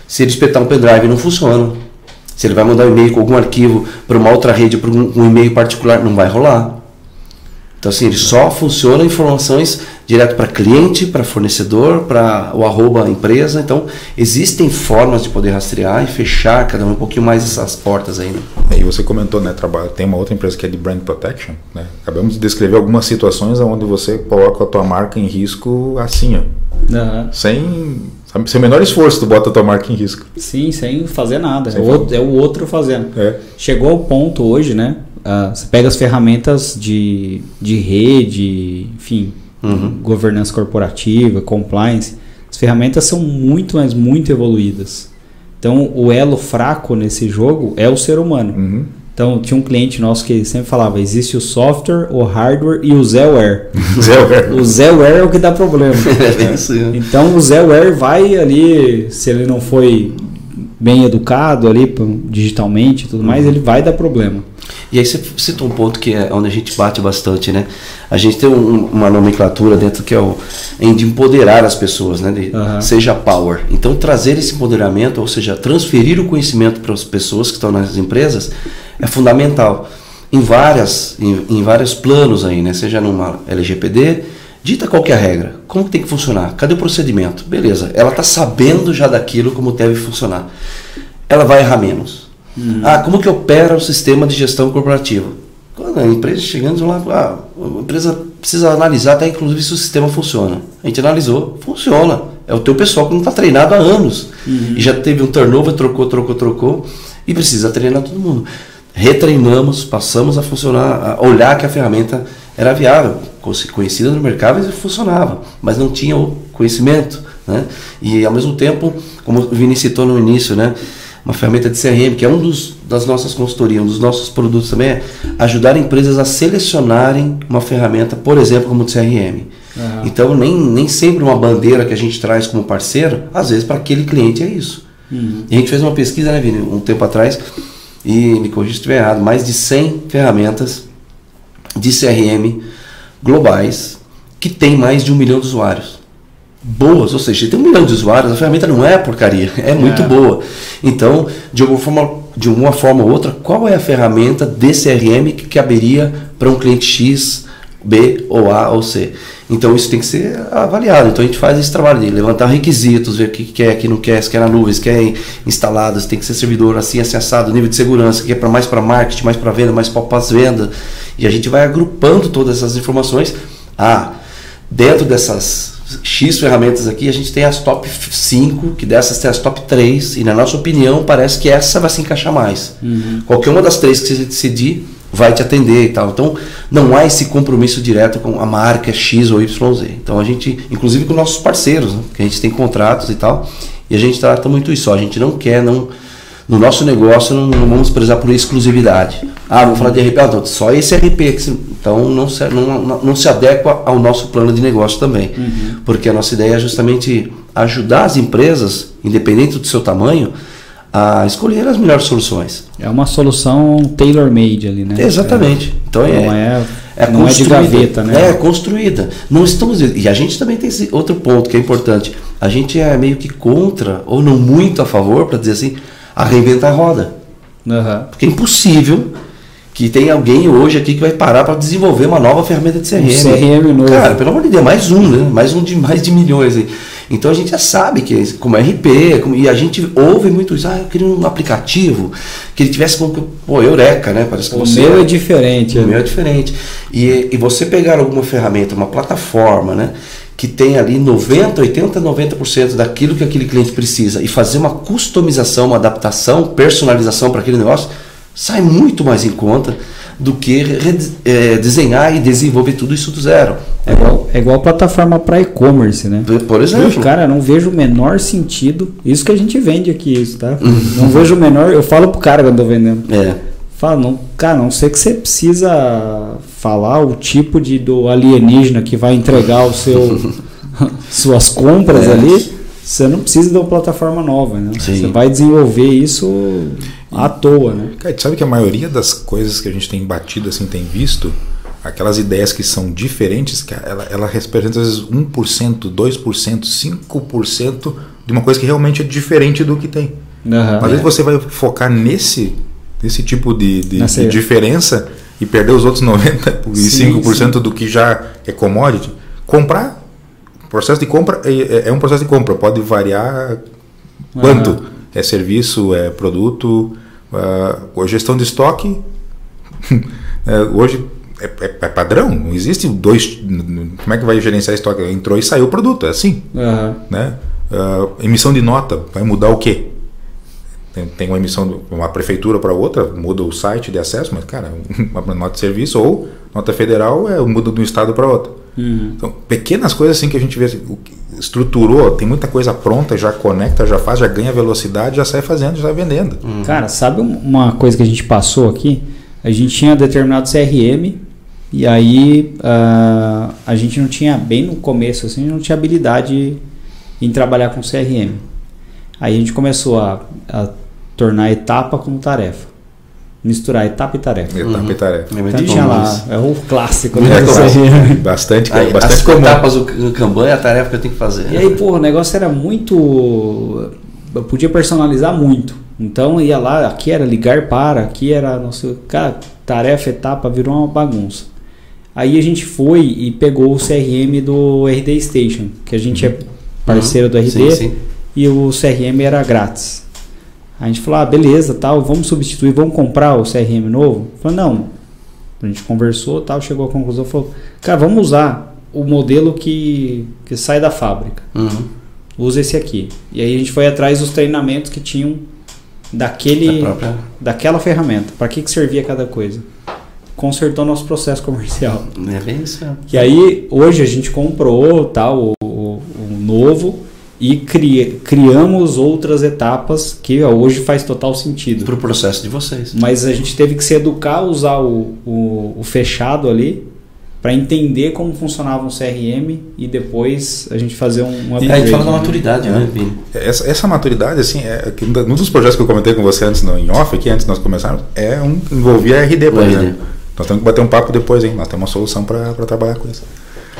se ele espetar um pendrive não funciona. Se ele vai mandar um e-mail com algum arquivo para uma outra rede, para um, um e-mail particular, não vai rolar. Então, assim, ele só funciona informações direto para cliente, para fornecedor, para o arroba empresa. Então, existem formas de poder rastrear e fechar cada um, um pouquinho mais essas portas aí. Né? E você comentou, né, trabalho, tem uma outra empresa que é de brand protection, né? Acabamos de descrever algumas situações onde você coloca a tua marca em risco assim, ó. Uhum. Sem, sem o menor esforço, tu bota a tua marca em risco. Sim, sem fazer nada. Sem é, o, é o outro fazendo. É. Chegou ao ponto hoje, né? Uh, você pega as ferramentas de, de rede, enfim, uhum. governança corporativa, compliance, as ferramentas são muito, mas muito evoluídas. Então, o elo fraco nesse jogo é o ser humano. Uhum. Então, tinha um cliente nosso que sempre falava: existe o software, o hardware e o Zellware. o Zellware é o que dá problema. é isso, né? Então, o Zellware vai ali, se ele não foi bem educado ali digitalmente e tudo mais, uhum. ele vai dar problema. E aí você citou um ponto que é onde a gente bate bastante, né? A gente tem um, uma nomenclatura dentro que é o em de empoderar as pessoas, né? De, uhum. Seja power. Então trazer esse empoderamento, ou seja, transferir o conhecimento para as pessoas que estão nas empresas é fundamental em várias em, em vários planos aí, né? Seja numa LGPD, dita qual é a regra, como tem que funcionar, cadê o procedimento? Beleza, ela está sabendo já daquilo como deve funcionar. Ela vai errar menos Uhum. Ah, como que opera o sistema de gestão corporativa? Quando a empresa chegando lá, ah, a empresa precisa analisar até inclusive se o sistema funciona. A gente analisou, funciona. É o teu pessoal que não está treinado há anos. Uhum. E já teve um turnover, trocou, trocou, trocou. E precisa treinar todo mundo. Retreinamos, passamos a funcionar, a olhar que a ferramenta era viável, conhecida no mercado e funcionava, mas não tinha o conhecimento. Né? E ao mesmo tempo, como o Vini citou no início, né? Uma ferramenta de CRM, que é um dos, das nossas consultorias, um dos nossos produtos também, é ajudar empresas a selecionarem uma ferramenta, por exemplo, como o CRM. Uhum. Então, nem, nem sempre uma bandeira que a gente traz como parceiro, às vezes para aquele cliente é isso. Uhum. E a gente fez uma pesquisa, né, Vini, um tempo atrás, e me corrija se estiver errado, mais de 100 ferramentas de CRM globais que tem mais de um milhão de usuários boas, ou seja, tem um milhão de usuários, a ferramenta não é porcaria, é muito é. boa. Então, de alguma forma, de uma forma ou outra, qual é a ferramenta de CRM que caberia para um cliente X, B ou A ou C? Então isso tem que ser avaliado. Então a gente faz esse trabalho de levantar requisitos, ver o que quer, o que não quer, se quer na nuvem, se quer instalado, se tem que ser servidor assim, assim assado, nível de segurança, que é para mais para marketing, mais para venda, mais para pós-venda. E a gente vai agrupando todas essas informações. Ah, dentro dessas X ferramentas aqui, a gente tem as top 5, que dessas tem as top 3, e na nossa opinião parece que essa vai se encaixar mais. Uhum. Qualquer uma das três que você decidir vai te atender e tal. Então não há esse compromisso direto com a marca X ou YZ. Então a gente, inclusive com nossos parceiros, né, que a gente tem contratos e tal, e a gente trata muito isso. Ó, a gente não quer, não no nosso negócio não, não, vamos prezar por exclusividade. Ah, vamos falar de RP, ah, só esse RP, então não se, não, não se adequa ao nosso plano de negócio também. Uhum. Porque a nossa ideia é justamente ajudar as empresas, independente do seu tamanho, a escolher as melhores soluções. É uma solução tailor-made ali, né? Exatamente. É, então é, não é, é não é de gaveta, né? É construída. Não estamos e a gente também tem esse outro ponto que é importante. A gente é meio que contra ou não muito a favor, para dizer assim, a reinventar a roda. Uhum. Porque é impossível que tenha alguém hoje aqui que vai parar para desenvolver uma nova ferramenta de CRM. Um CRM novo. Cara, pelo amor de Deus, mais um, né? Mais um de mais de milhões. Aí. Então a gente já sabe que é como RP, como, e a gente ouve muito isso. Ah, eu queria um aplicativo que ele tivesse como. Pô, Eureka, né? Parece que o você, meu é diferente. O meu é diferente. E, e você pegar alguma ferramenta, uma plataforma, né? Que tem ali 90, 80, 90% daquilo que aquele cliente precisa e fazer uma customização, uma adaptação, personalização para aquele negócio, sai muito mais em conta do que é, desenhar e desenvolver tudo isso do zero. É igual, é igual plataforma para e-commerce, né? Por exemplo. Eu, cara, não vejo o menor sentido. Isso que a gente vende aqui, isso, tá? não vejo o menor. Eu falo pro cara quando eu tô vendendo. É. Fala, não, cara, não sei que você precisa falar o tipo de do alienígena que vai entregar o seu suas compras é. ali. Você não precisa de uma plataforma nova, né? Sim. Você vai desenvolver isso à toa, né? Cara, sabe que a maioria das coisas que a gente tem batido assim, tem visto, aquelas ideias que são diferentes, que ela, ela representa às vezes 1%, 2%, 5% de uma coisa que realmente é diferente do que tem. Uhum, Às vezes você vai focar nesse esse tipo de, de, de diferença e perder os outros 95% sim, sim. do que já é commodity. Comprar, processo de compra é, é, é um processo de compra, pode variar quanto. Uhum. É serviço, é produto, uh, a gestão de estoque. é, hoje é, é, é, padrão, não existe dois. Como é que vai gerenciar estoque? Entrou e saiu o produto, é assim. Uhum. Né? Uh, emissão de nota, vai mudar o quê? Tem, tem uma emissão de uma prefeitura para outra, muda o site de acesso, mas, cara, uma nota de serviço ou nota federal é muda de um estado para outro. Uhum. Então, pequenas coisas assim que a gente vê, estruturou, tem muita coisa pronta, já conecta, já faz, já ganha velocidade, já sai fazendo, já sai vendendo. Uhum. Cara, sabe uma coisa que a gente passou aqui? A gente tinha determinado CRM e aí uh, a gente não tinha, bem no começo, assim, não tinha habilidade em trabalhar com CRM. Aí a gente começou a, a tornar etapa como tarefa. Misturar etapa e tarefa. Etapa uhum. e tarefa. Então tinha lá, é o clássico, né? É clássico. Bastante, Aí, bastante as comum. etapas do Kanban é a tarefa que eu tenho que fazer. E aí, pô, o negócio era muito... Eu podia personalizar muito. Então ia lá, aqui era ligar para, aqui era, não sei, cara, tarefa, etapa, virou uma bagunça. Aí a gente foi e pegou o CRM do RD Station, que a gente é uhum. parceiro do RD, sim, sim. e o CRM era grátis. A gente falou, ah, beleza, tal, vamos substituir, vamos comprar o CRM novo? Falou, não. A gente conversou, tal, chegou à conclusão, falou, cara, vamos usar o modelo que, que sai da fábrica. Uhum. Usa esse aqui. E aí a gente foi atrás dos treinamentos que tinham daquele, própria... daquela ferramenta. Para que, que servia cada coisa? Consertou nosso processo comercial. É bem isso. E aí, hoje a gente comprou tal, o, o, o novo e cri, criamos outras etapas que hoje faz total sentido. Para o processo de vocês. Mas a gente teve que se educar a usar o, o, o fechado ali para entender como funcionava um CRM e depois a gente fazer um, upgrade. E a gente fala da maturidade, né, Vini? É, essa, essa maturidade, assim, é, um dos projetos que eu comentei com você antes no, em off, aqui antes de nós começarmos, é um envolvia RD, por exemplo. Nós temos que bater um papo depois, hein? Nós temos uma solução para trabalhar com isso.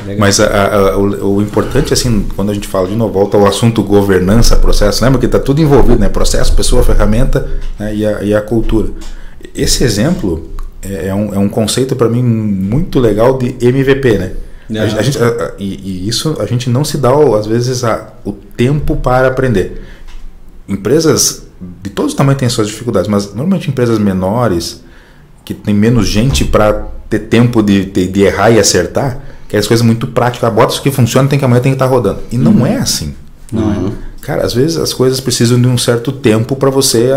Legal. Mas a, a, o, o, importante, assim, quando a gente fala de novo, volta ao assunto governança, processo, lembra que está tudo envolvido, né? Processo, pessoa, ferramenta né? e, a, e a cultura. Esse exemplo é, é um, é um conceito para mim muito legal de MVP, né? A, a gente, e, e, isso a gente não se dá, às vezes, o tempo para aprender. Empresas de todos os tamanhos têm suas dificuldades, mas normalmente empresas menores, que tem menos gente para ter tempo de, de, de errar e acertar, que é as coisas muito práticas. Ah, bota isso que funciona, tem que amanhã tem que estar tá rodando. E não uhum. é assim. Não é. Cara, às vezes as coisas precisam de um certo tempo para você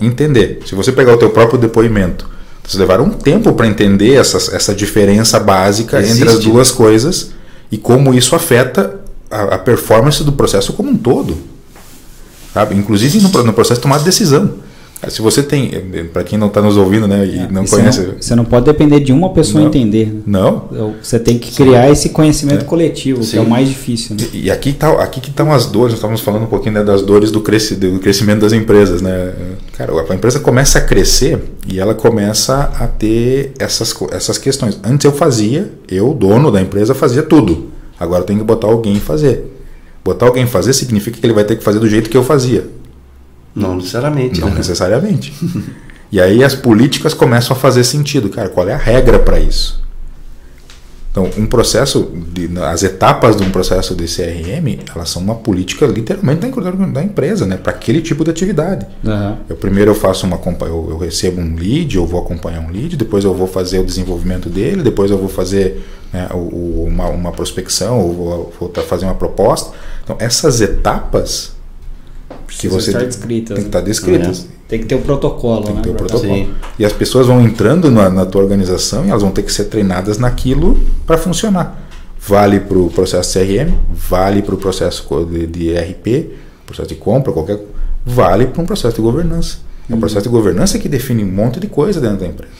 entender. Se você pegar o teu próprio depoimento, vocês levaram um tempo para entender essa, essa diferença básica Existe. entre as duas coisas e como isso afeta a, a performance do processo como um todo. Sabe? Inclusive no, no processo de tomar decisão. Se você tem, para quem não está nos ouvindo, né, e é, não e conhece, você não, você não, pode depender de uma pessoa não, entender. Né? Não. Você tem que criar Sim. esse conhecimento é. coletivo, Sim. que é o mais difícil. Né? E, e, aqui tá, aqui que estão as dores. Nós estávamos falando um pouquinho né, das dores do, cresci, do crescimento das empresas, né? Cara, a empresa começa a crescer e ela começa a ter essas essas questões. Antes eu fazia, eu dono da empresa fazia tudo. Agora eu tenho que botar alguém fazer. Botar alguém fazer significa que ele vai ter que fazer do jeito que eu fazia. Não necessariamente. Não né? necessariamente. e aí as políticas começam a fazer sentido. Cara, qual é a regra para isso? Então, um processo, de, as etapas de um processo de CRM, elas são uma política literalmente da, empresa, né? Para aquele tipo de atividade. Uhum. Eu primeiro eu faço uma eu, eu recebo um lead, eu vou acompanhar um lead, depois eu vou fazer o desenvolvimento dele, depois eu vou fazer né, o, uma, uma prospecção, ou vou, vou fazer uma proposta. Então, essas etapas que você estar descritas. Tem que estar descritas. É. Tem que ter o um protocolo, tem né? Ter o um protocolo. Sim. E as pessoas vão entrando na, na tua organização e elas vão ter que ser treinadas naquilo para funcionar. Vale para o processo CRM, vale para o processo de, de RP, processo de compra, qualquer vale para um processo de governança. É o uhum. processo de governança que define um monte de coisa dentro da empresa.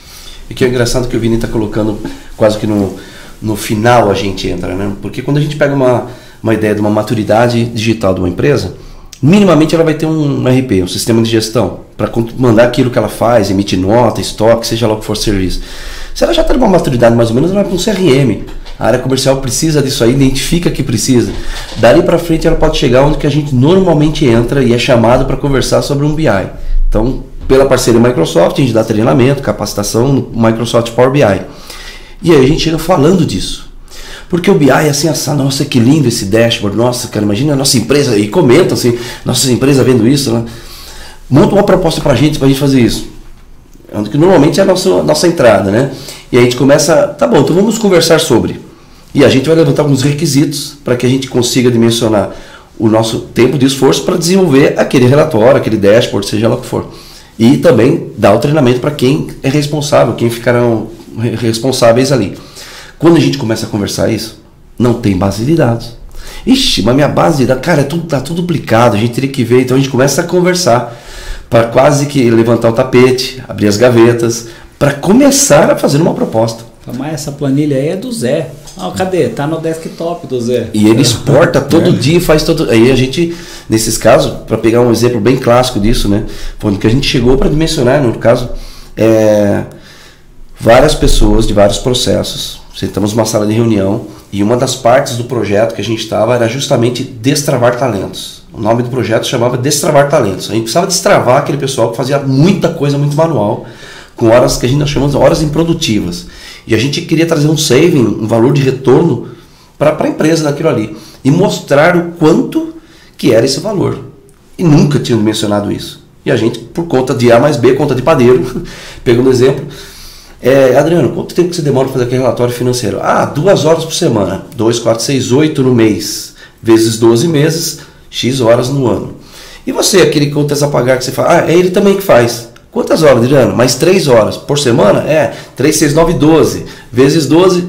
E que é engraçado que o Vini está colocando quase que no, no final a gente entra, né? Porque quando a gente pega uma, uma ideia de uma maturidade digital de uma empresa, minimamente ela vai ter um RP, um sistema de gestão, para mandar aquilo que ela faz, emitir nota, estoque, seja lá o que for serviço. Se ela já está numa maturidade mais ou menos, ela vai para um CRM. A área comercial precisa disso aí, identifica que precisa. Dali para frente ela pode chegar onde que a gente normalmente entra e é chamado para conversar sobre um BI. Então, pela parceria Microsoft, a gente dá treinamento, capacitação no Microsoft Power BI. E aí a gente chega falando disso. Porque o BI é assim, essa, nossa, que lindo esse dashboard, nossa, cara, imagina a nossa empresa, e comentam assim, nossa empresa vendo isso, né? Monta uma proposta pra gente, pra gente fazer isso. Que normalmente é a nossa, nossa entrada, né? E a gente começa, tá bom, então vamos conversar sobre. E a gente vai levantar alguns requisitos para que a gente consiga dimensionar o nosso tempo de esforço para desenvolver aquele relatório, aquele dashboard, seja lá o que for. E também dar o treinamento para quem é responsável, quem ficarão responsáveis ali. Quando a gente começa a conversar isso, não tem base de dados. Ixi, mas minha base de dados, cara, é tudo, tá tudo duplicado, a gente teria que ver. Então a gente começa a conversar para quase que levantar o tapete, abrir as gavetas, para começar a fazer uma proposta. Mas essa planilha aí é do Zé. Ah, cadê? Tá no desktop do Zé. E ele exporta todo é. dia, faz todo. Aí a gente, nesses casos, para pegar um exemplo bem clássico disso, né? Foi que a gente chegou para dimensionar, no caso, é, várias pessoas de vários processos. Sentamos numa sala de reunião e uma das partes do projeto que a gente estava era justamente destravar talentos. O nome do projeto chamava Destravar Talentos. A gente precisava destravar aquele pessoal que fazia muita coisa muito manual, com horas que a gente chama de horas improdutivas. E a gente queria trazer um saving, um valor de retorno para a empresa daquilo ali. E mostrar o quanto que era esse valor. E nunca tinham mencionado isso. E a gente, por conta de A mais B, conta de padeiro, pegando exemplo, é, Adriano, quanto tempo que você demora para fazer aquele relatório financeiro? Ah, duas horas por semana. 2, 4, 6, 8 no mês. Vezes 12 meses, X horas no ano. E você, aquele contas a pagar que você fala, ah, é ele também que faz. Quantas horas, Adriano? Mais 3 horas por semana? É, 3, 6, 9, 12. Vezes 12.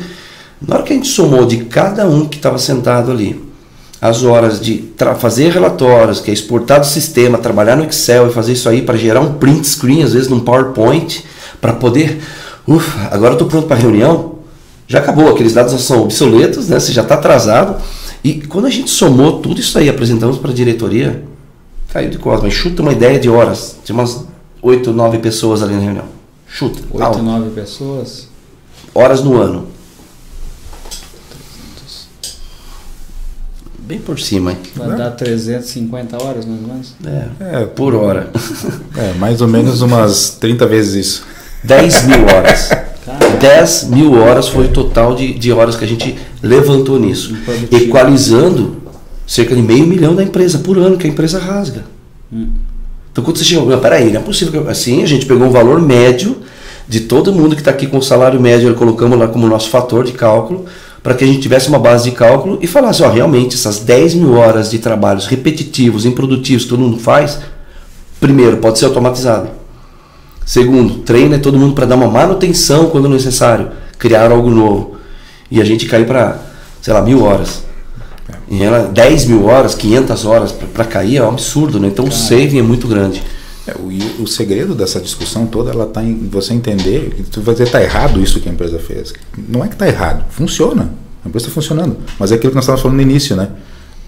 Na hora que a gente somou de cada um que estava sentado ali, as horas de fazer relatórios, que é exportar do sistema, trabalhar no Excel e fazer isso aí para gerar um print screen, às vezes num PowerPoint, para poder. Ufa, agora eu estou pronto para a reunião. Já acabou, aqueles dados já são obsoletos, né? você já está atrasado. E quando a gente somou tudo isso aí, apresentamos para a diretoria, caiu de costas, mas chuta uma ideia de horas. Tinha umas 8, 9 pessoas ali na reunião. Chuta. 8, 9 pessoas? Horas no ano. Bem por cima, hein? Vai é. dar 350 horas, mais ou menos? É, é por hora. É, mais ou menos umas 30 vezes isso. 10 mil horas. 10 mil horas foi o total de, de horas que a gente levantou nisso. Equalizando cerca de meio milhão da empresa por ano que a empresa rasga. Hum. Então quando você chega, não, peraí, não é possível. Assim, a gente pegou um valor médio de todo mundo que está aqui com o salário médio, colocamos lá como nosso fator de cálculo, para que a gente tivesse uma base de cálculo e falasse, ó, realmente, essas 10 mil horas de trabalhos repetitivos, improdutivos, que todo mundo faz, primeiro, pode ser automatizado. Segundo, treina todo mundo para dar uma manutenção quando necessário, criar algo novo. E a gente cai para, sei lá, mil horas. E ela, 10 mil horas, 500 horas para cair é um absurdo, né? Então Cara. o saving é muito grande. É, o, o, segredo dessa discussão toda ela está em você entender que tu vai dizer está errado isso que a empresa fez. Não é que está errado, funciona. A empresa está funcionando. Mas é aquilo que nós estávamos falando no início, né?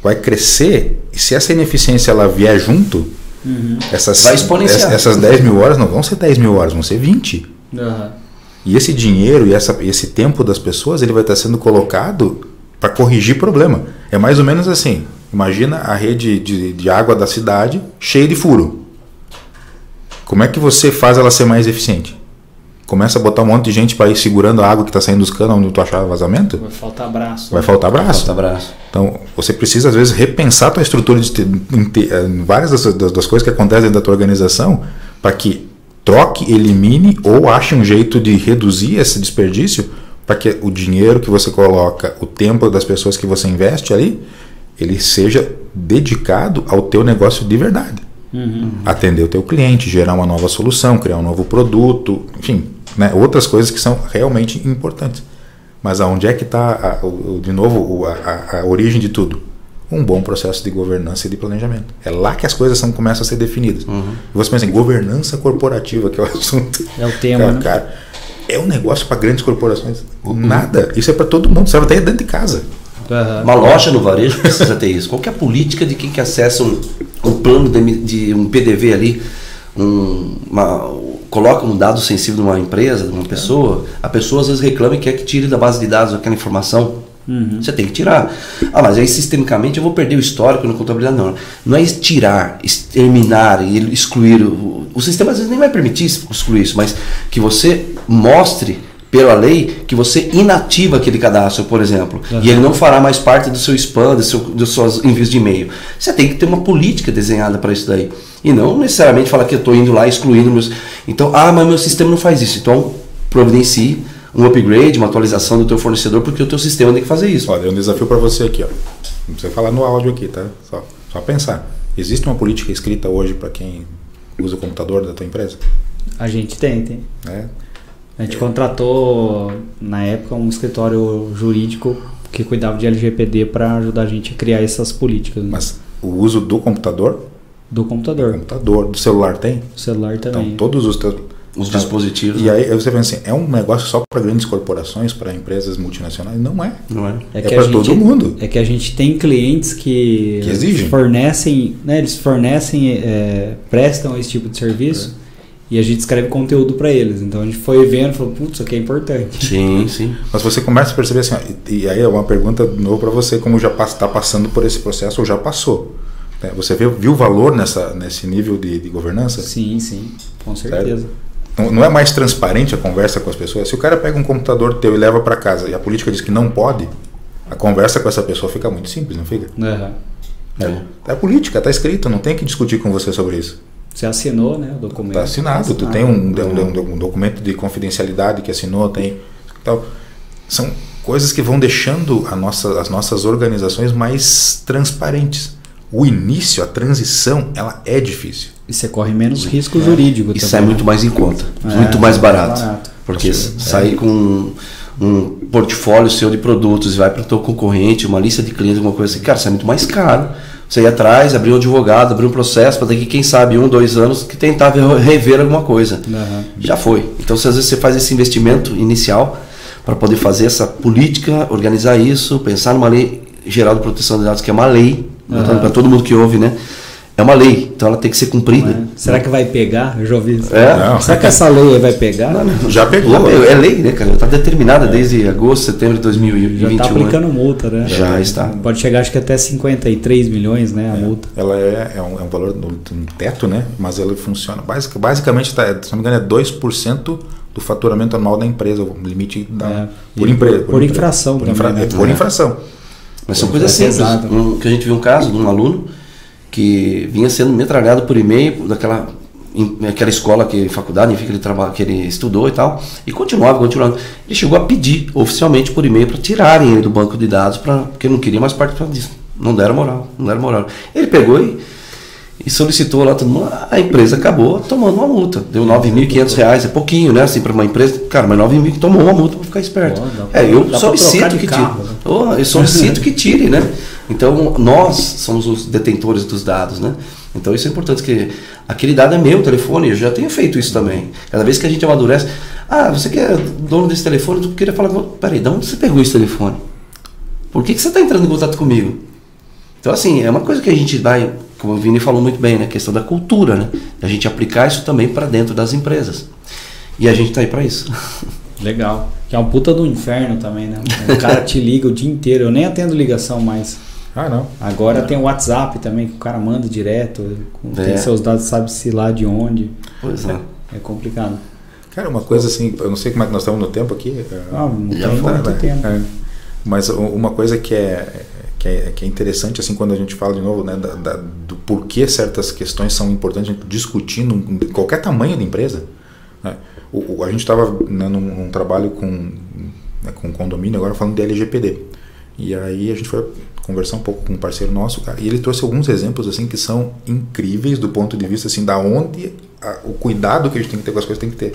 Vai crescer e se essa ineficiência ela vier junto, uhum. essas, vai exponenciar. essas 10 mil horas não vão ser 10 mil horas, vão ser 20. Uhum. E esse dinheiro e essa, esse tempo das pessoas ele vai estar sendo colocado para corrigir problema. É mais ou menos assim. Imagina a rede de, de água da cidade cheia de furo. Como é que você faz ela ser mais eficiente? Começa a botar um monte de gente para ir segurando a água que está saindo dos canos onde tu achava vazamento? Vai faltar braço. Vai faltar braço. Vai faltar braço. Então, você precisa, às vezes, repensar a tua estrutura de ter, eh, várias das, das, das, coisas que acontecem dentro da tua organização para que troque, elimine ou ache um jeito de reduzir esse desperdício para que o dinheiro que você coloca, o tempo das pessoas que você investe ali, ele seja dedicado ao teu negócio de verdade. Uhum. Atender o teu cliente, gerar uma nova solução, criar um novo produto, enfim, né, outras coisas que são realmente importantes. Mas aonde é que está, de novo, a, a, a, origem de tudo? Um bom processo de governança e de planejamento. É lá que as coisas são, começam a ser definidas. Uhum. E você pensa em governança corporativa, que é o assunto. É o tema, cara, né? Cara, é um negócio para grandes corporações. Uhum. Nada. Isso é para todo mundo. Serve até dentro de casa. Uhum. Uma loja no varejo precisa ter isso. Qual é a política de quem que acessa um, um plano de, de, um PDV ali, um, uma, coloca um dado sensível de uma empresa, de uma pessoa, a pessoa às vezes reclama e quer que tire da base de dados aquela informação. Uhum. Você tem que tirar. Ah, mas aí sistemicamente eu vou perder o histórico na contabilidade. Não. Não é tirar, exterminar e excluir. O, o sistema às vezes nem vai permitir excluir isso, mas que você mostre pela lei que você inativa aquele cadastro, por exemplo, uhum. e ele não fará mais parte do seu spam, do seu, dos seus envios de e-mail. Você tem que ter uma política desenhada para isso daí. E não necessariamente falar que eu estou indo lá excluindo meus. Então, ah, mas meu sistema não faz isso. Então, providencie um upgrade, uma atualização do teu fornecedor, porque o teu sistema tem que fazer isso. Olha, é um desafio para você aqui, ó. Não precisa falar no áudio aqui, tá? Só, só pensar. Existe uma política escrita hoje para quem usa o computador da tua empresa? A gente tem, tem. É. A gente contratou, na época, um escritório jurídico que cuidava de LGPD para ajudar a gente a criar essas políticas. Né? Mas o uso do computador? Do computador. Do computador. Do celular tem? Do celular também. Então, todos os teus os dispositivos. E né? aí você pensa assim, é um negócio só para grandes corporações, para empresas multinacionais? Não é. Não é. É, é para todo mundo. É que a gente tem clientes que, que exigem. fornecem, né, eles fornecem, é, prestam esse tipo de serviço. É. E a gente escreve conteúdo para eles. Então a gente foi vendo e falou, putz, isso aqui é importante. Sim, sim. Mas você começa a perceber assim, e, e aí é uma pergunta novo para você, como já está passando por esse processo ou já passou. Né? Você viu, viu valor nessa, nesse nível de, de governança? Sim, sim, com certeza. Certo? Não, não é mais transparente a conversa com as pessoas? Se o cara pega um computador teu e leva para casa e a política diz que não pode, a conversa com essa pessoa fica muito simples, não fica? Uhum. É, é política, está escrito, não tem que discutir com você sobre isso. Você assinou, né, o documento? Está assinado, tá assinado, tu tem um, um, um, documento de confidencialidade que assinou, tem. Então, são coisas que vão deixando a nossa, as nossas organizações mais transparentes. O início, a transição, ela é difícil. E você corre menos risco é. jurídico. E sai muito mais em conta, é, muito mais barato. barato. Porque sair com um, um, portfólio seu de produtos e vai para o teu concorrente, uma lista de clientes, alguma coisa assim, cara, isso é muito mais caro. Você ir atrás, abrir um advogado, abrir um processo, para daqui, quem sabe, um, dois anos, que tentar rever alguma coisa. Uhum. Já foi. Então, se às vezes você faz esse investimento inicial para poder fazer essa política, organizar isso, pensar numa lei geral de proteção de dados, que é uma lei, uhum. para todo mundo que ouve, né? É uma lei, então ela tem que ser cumprida. É. Será que vai pegar? Eu já ouvi isso. É? Será que essa lei vai pegar? Não, não, já pegou. Já pegou. É lei, né, cara? Está determinada é. desde agosto, setembro de 2021. Já está né? aplicando multa, né? Já está. Pode chegar acho que até 53 milhões, né, a é. multa. Ela é, é, um, é um valor no, teto, né? Mas ela funciona. Basic, basicamente, tá, se não me engano, é 2% do faturamento anual da empresa, o limite da, é. por empresa. Por, por, infração por, infra, né? por infração. Mas são coisas simples. Um, que a gente viu um caso de um aluno que vinha sendo metralhado por e-mail daquela aquela escola que faculdade enfim, que ele trabalha que ele estudou e tal e continuava continuando ele chegou a pedir oficialmente por e-mail para tirarem ele do banco de dados para porque não queria mais participar disso. Não deram moral não deram moral. Ele pegou e, e solicitou lá todo mundo a empresa acabou tomando uma multa. Deu 9.500 reais é pouquinho né assim para uma empresa. Cara mas 9 mil tomou uma multa para ficar esperto. É eu solicito que tire. né? oh, eu solicito que tire né então, nós somos os detentores dos dados, né? Então, isso é importante, que aquele dado é meu, telefone, eu já tenho feito isso também. Cada vez que a gente amadurece, ah, você que é dono desse telefone, tu queria falar, peraí, de onde você pegou esse telefone? Por que, que você está entrando em contato comigo? Então, assim, é uma coisa que a gente vai, como o Vini falou muito bem, né? A questão da cultura, né? A gente aplicar isso também para dentro das empresas. E a gente está aí para isso. Legal. Que é um puta do inferno também, né? O cara te liga o dia inteiro. Eu nem atendo ligação mais. Ah, não. Agora não. tem o WhatsApp também, que o cara manda direto, é. tem seus dados, sabe-se lá de onde. Pois é. É complicado. Cara, uma coisa assim, eu não sei como é que nós estamos no tempo aqui. Ah, não Já tem muito né? tempo. É. Mas uma coisa que é, que é, que é interessante, assim, quando a gente fala de novo, né, da, da, do porquê certas questões são importantes discutir em qualquer tamanho de empresa. Né? O, o, a gente estava né, num, num, trabalho com, né, com condomínio, agora falando de LGPD. E aí a gente foi conversar um pouco com um parceiro nosso, cara, e ele trouxe alguns exemplos assim que são incríveis do ponto de vista assim da onde a, o cuidado que a gente tem que ter com as coisas tem que ter.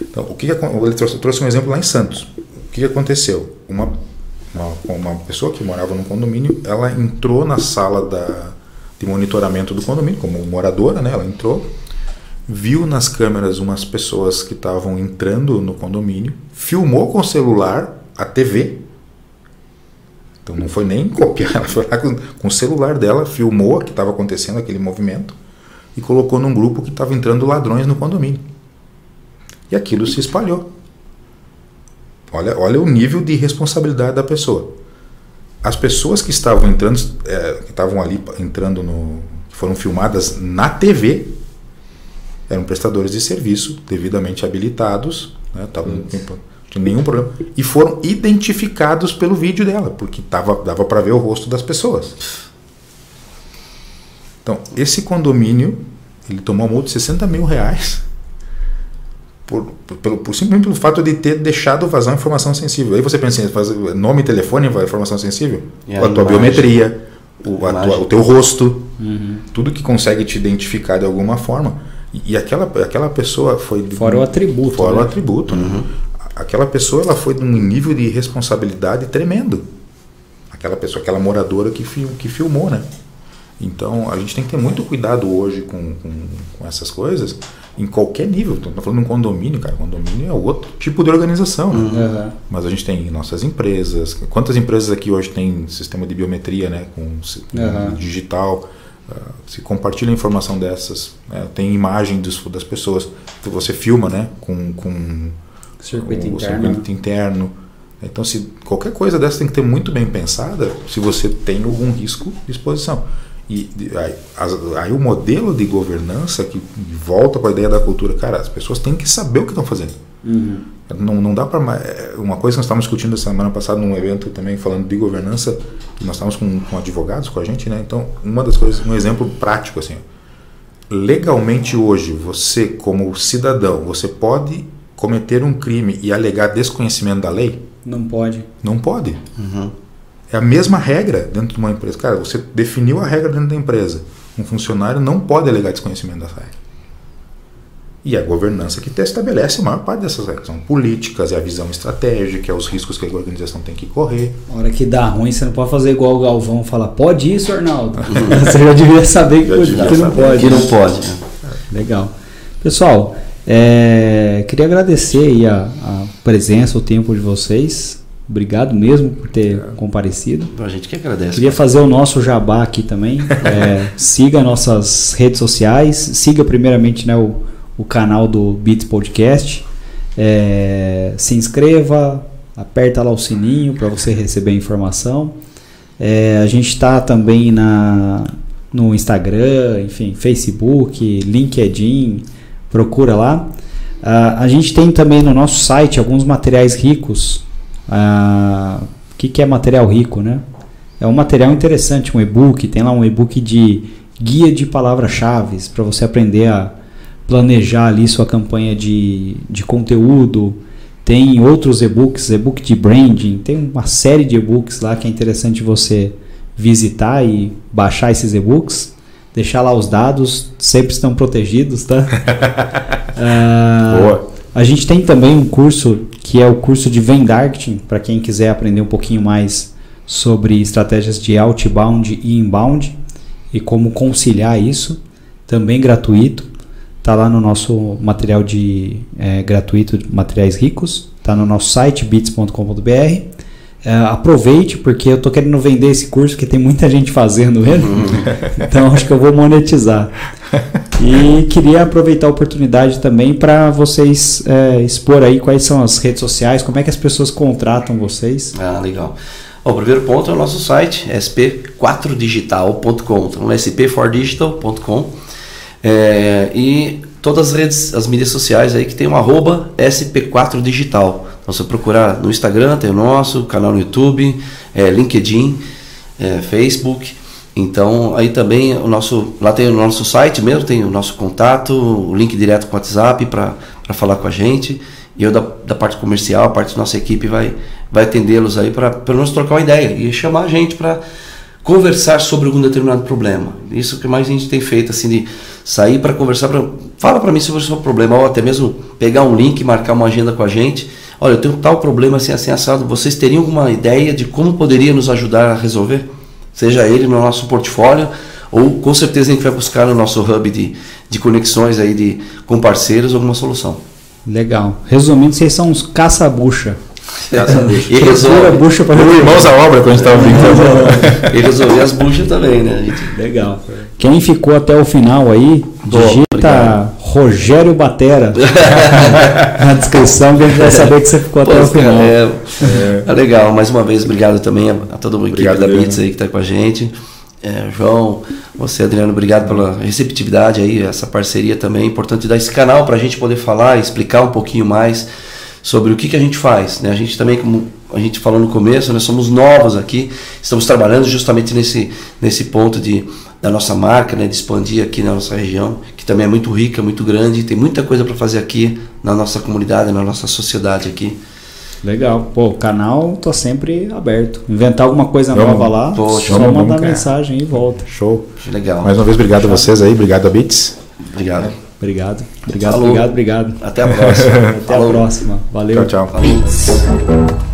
Então, o que, que ele trouxe, trouxe um exemplo lá em Santos. O que, que aconteceu? Uma, uma, uma pessoa que morava no condomínio, ela entrou na sala da, de monitoramento do condomínio como moradora, né? Ela entrou, viu nas câmeras umas pessoas que estavam entrando no condomínio, filmou com o celular a TV então não foi nem copiar, ela foi lá com, com o celular dela, filmou o que estava acontecendo, aquele movimento, e colocou num grupo que estava entrando ladrões no condomínio. E aquilo se espalhou. Olha, olha o nível de responsabilidade da pessoa. as pessoas que estavam entrando, é, que estavam ali entrando no. que foram filmadas na TV, eram prestadores de serviço devidamente habilitados, né, tavam, não tinha nenhum problema, e foram identificados pelo vídeo dela, porque tava, dava para ver o rosto das pessoas. Então, esse condomínio, ele tomou uma multa de 60 mil reais por, por, pelo, por, simplesmente pelo fato de ter deixado vazar informação sensível. Aí você pensa em nome e telefone informação sensível? E a, a tua biometria, o, a tua, o teu rosto, uhum. tudo que consegue te identificar de alguma forma. E, e aquela, aquela pessoa foi. Fora o atributo. Fora né? o atributo. Né? Aquela pessoa ela foi de um nível de responsabilidade tremendo. Aquela pessoa, aquela moradora que, que filmou, né? Então a gente tem que ter muito cuidado hoje com, com, com essas coisas em qualquer nível. Estou falando de um condomínio, cara. Condomínio é outro tipo de organização. Né? Uhum. Mas a gente tem nossas empresas. Quantas empresas aqui hoje tem sistema de biometria, né? Com, uhum. digital. Uh, se compartilha informação dessas, né? tem imagem dos, das pessoas. Você filma, né? Com, com circuito, o, interno. circuito interno. Então, se qualquer coisa dessa tem que ter muito bem pensada, se você tem algum risco de exposição. E aí, aí, o modelo de governança que volta para a ideia da cultura, cara, as pessoas têm que saber o que estão fazendo. Uhum. Não, não dá para é, uma coisa que nós estávamos discutindo semana passada num evento também falando de governança, que nós estávamos com, com advogados com a gente, né? Então, uma das coisas, um exemplo prático assim, legalmente hoje, você como cidadão, você pode cometer um crime e alegar desconhecimento da lei? Não pode. Não pode. Uhum. É a mesma regra dentro de uma empresa. Cara, você definiu a regra dentro da empresa. Um funcionário não pode alegar desconhecimento das regras. E a governança que estabelece a maior parte dessas regras. São políticas, é a visão estratégica, é os riscos que a organização tem que correr. A hora que dá ruim, você não pode fazer igual o Galvão falar, pode isso, Arnaldo? você já devia saber que, já devia que não pode. Que não pode. Né? Legal. Pessoal, é, queria agradecer a, a presença, o tempo de vocês. Obrigado mesmo por ter é. comparecido. A gente que agradece. Queria fazer o nosso jabá aqui também. É, siga nossas redes sociais. Siga primeiramente né, o, o canal do Beats Podcast. É, se inscreva, aperta lá o sininho para você receber a informação. É, a gente está também na, no Instagram, enfim, Facebook, LinkedIn. Procura lá. Uh, a gente tem também no nosso site alguns materiais ricos ah, o que, que é material rico, né? É um material interessante, um e-book. Tem lá um e-book de guia de palavras-chave para você aprender a planejar ali sua campanha de, de conteúdo. Tem outros e-books, e-book de branding. Tem uma série de e-books lá que é interessante você visitar e baixar esses e-books. Deixar lá os dados, sempre estão protegidos, tá? ah, Boa. A gente tem também um curso que é o curso de Vendarketing, para quem quiser aprender um pouquinho mais sobre estratégias de outbound e inbound e como conciliar isso, também gratuito. Está lá no nosso material de é, gratuito, materiais ricos. Está no nosso site bits.com.br. É, aproveite porque eu estou querendo vender esse curso que tem muita gente fazendo ele. Uhum. então acho que eu vou monetizar. E queria aproveitar a oportunidade também para vocês é, expor aí quais são as redes sociais, como é que as pessoas contratam vocês. Ah, legal. o primeiro ponto é o nosso site, sp4digital.com, então sp4digital.com é, e todas as redes, as mídias sociais aí que tem um arroba sp4digital. Então você procurar no Instagram, tem o nosso, canal no YouTube, é, LinkedIn, é, Facebook. Então, aí também o nosso, lá tem o nosso site mesmo, tem o nosso contato, o link direto com o WhatsApp para falar com a gente. E eu da, da parte comercial, a parte da nossa equipe vai, vai atendê-los aí para pelo menos trocar uma ideia e chamar a gente para conversar sobre algum determinado problema. Isso que mais a gente tem feito, assim, de sair para conversar, pra, fala para mim sobre o seu problema, ou até mesmo pegar um link, marcar uma agenda com a gente. Olha, eu tenho tal problema assim, assim, assado, vocês teriam alguma ideia de como poderia nos ajudar a resolver? seja ele no nosso portfólio ou com certeza a gente vai buscar no nosso hub de, de conexões aí de, com parceiros alguma solução. Legal. Resumindo, vocês são uns caça-bucha. e resolve. bucha para irmãos à obra quando a gente estava brincando. e resolver as buchas também, né? Gente? Legal. Quem ficou até o final aí, digita Rogério Batera. Na descrição que a gente vai saber que você ficou até o final. É, é. legal, mais uma vez, obrigado também a, a toda a equipe Obrigado da. Bits aí que está com a gente. É, João, você, Adriano, obrigado pela receptividade aí, essa parceria também. É importante dar esse canal para a gente poder falar, explicar um pouquinho mais sobre o que, que a gente faz. Né? A gente também, como a gente falou no começo, nós somos novos aqui, estamos trabalhando justamente nesse, nesse ponto de, da nossa marca, né? de expandir aqui na nossa região, que também é muito rica, muito grande, tem muita coisa para fazer aqui na nossa comunidade, na nossa sociedade aqui. Legal. Pô, o canal tô sempre aberto. Inventar alguma coisa Vamos. nova lá, Poxa, só vamos, mandar mensagem e volta. Show. Legal. Mais uma vez, obrigado a vocês aí, obrigado a Bits. Obrigado. Obrigado. Obrigado, Falou. obrigado, obrigado. Até a próxima. Até a próxima. Valeu. Tchau, tchau. Falou.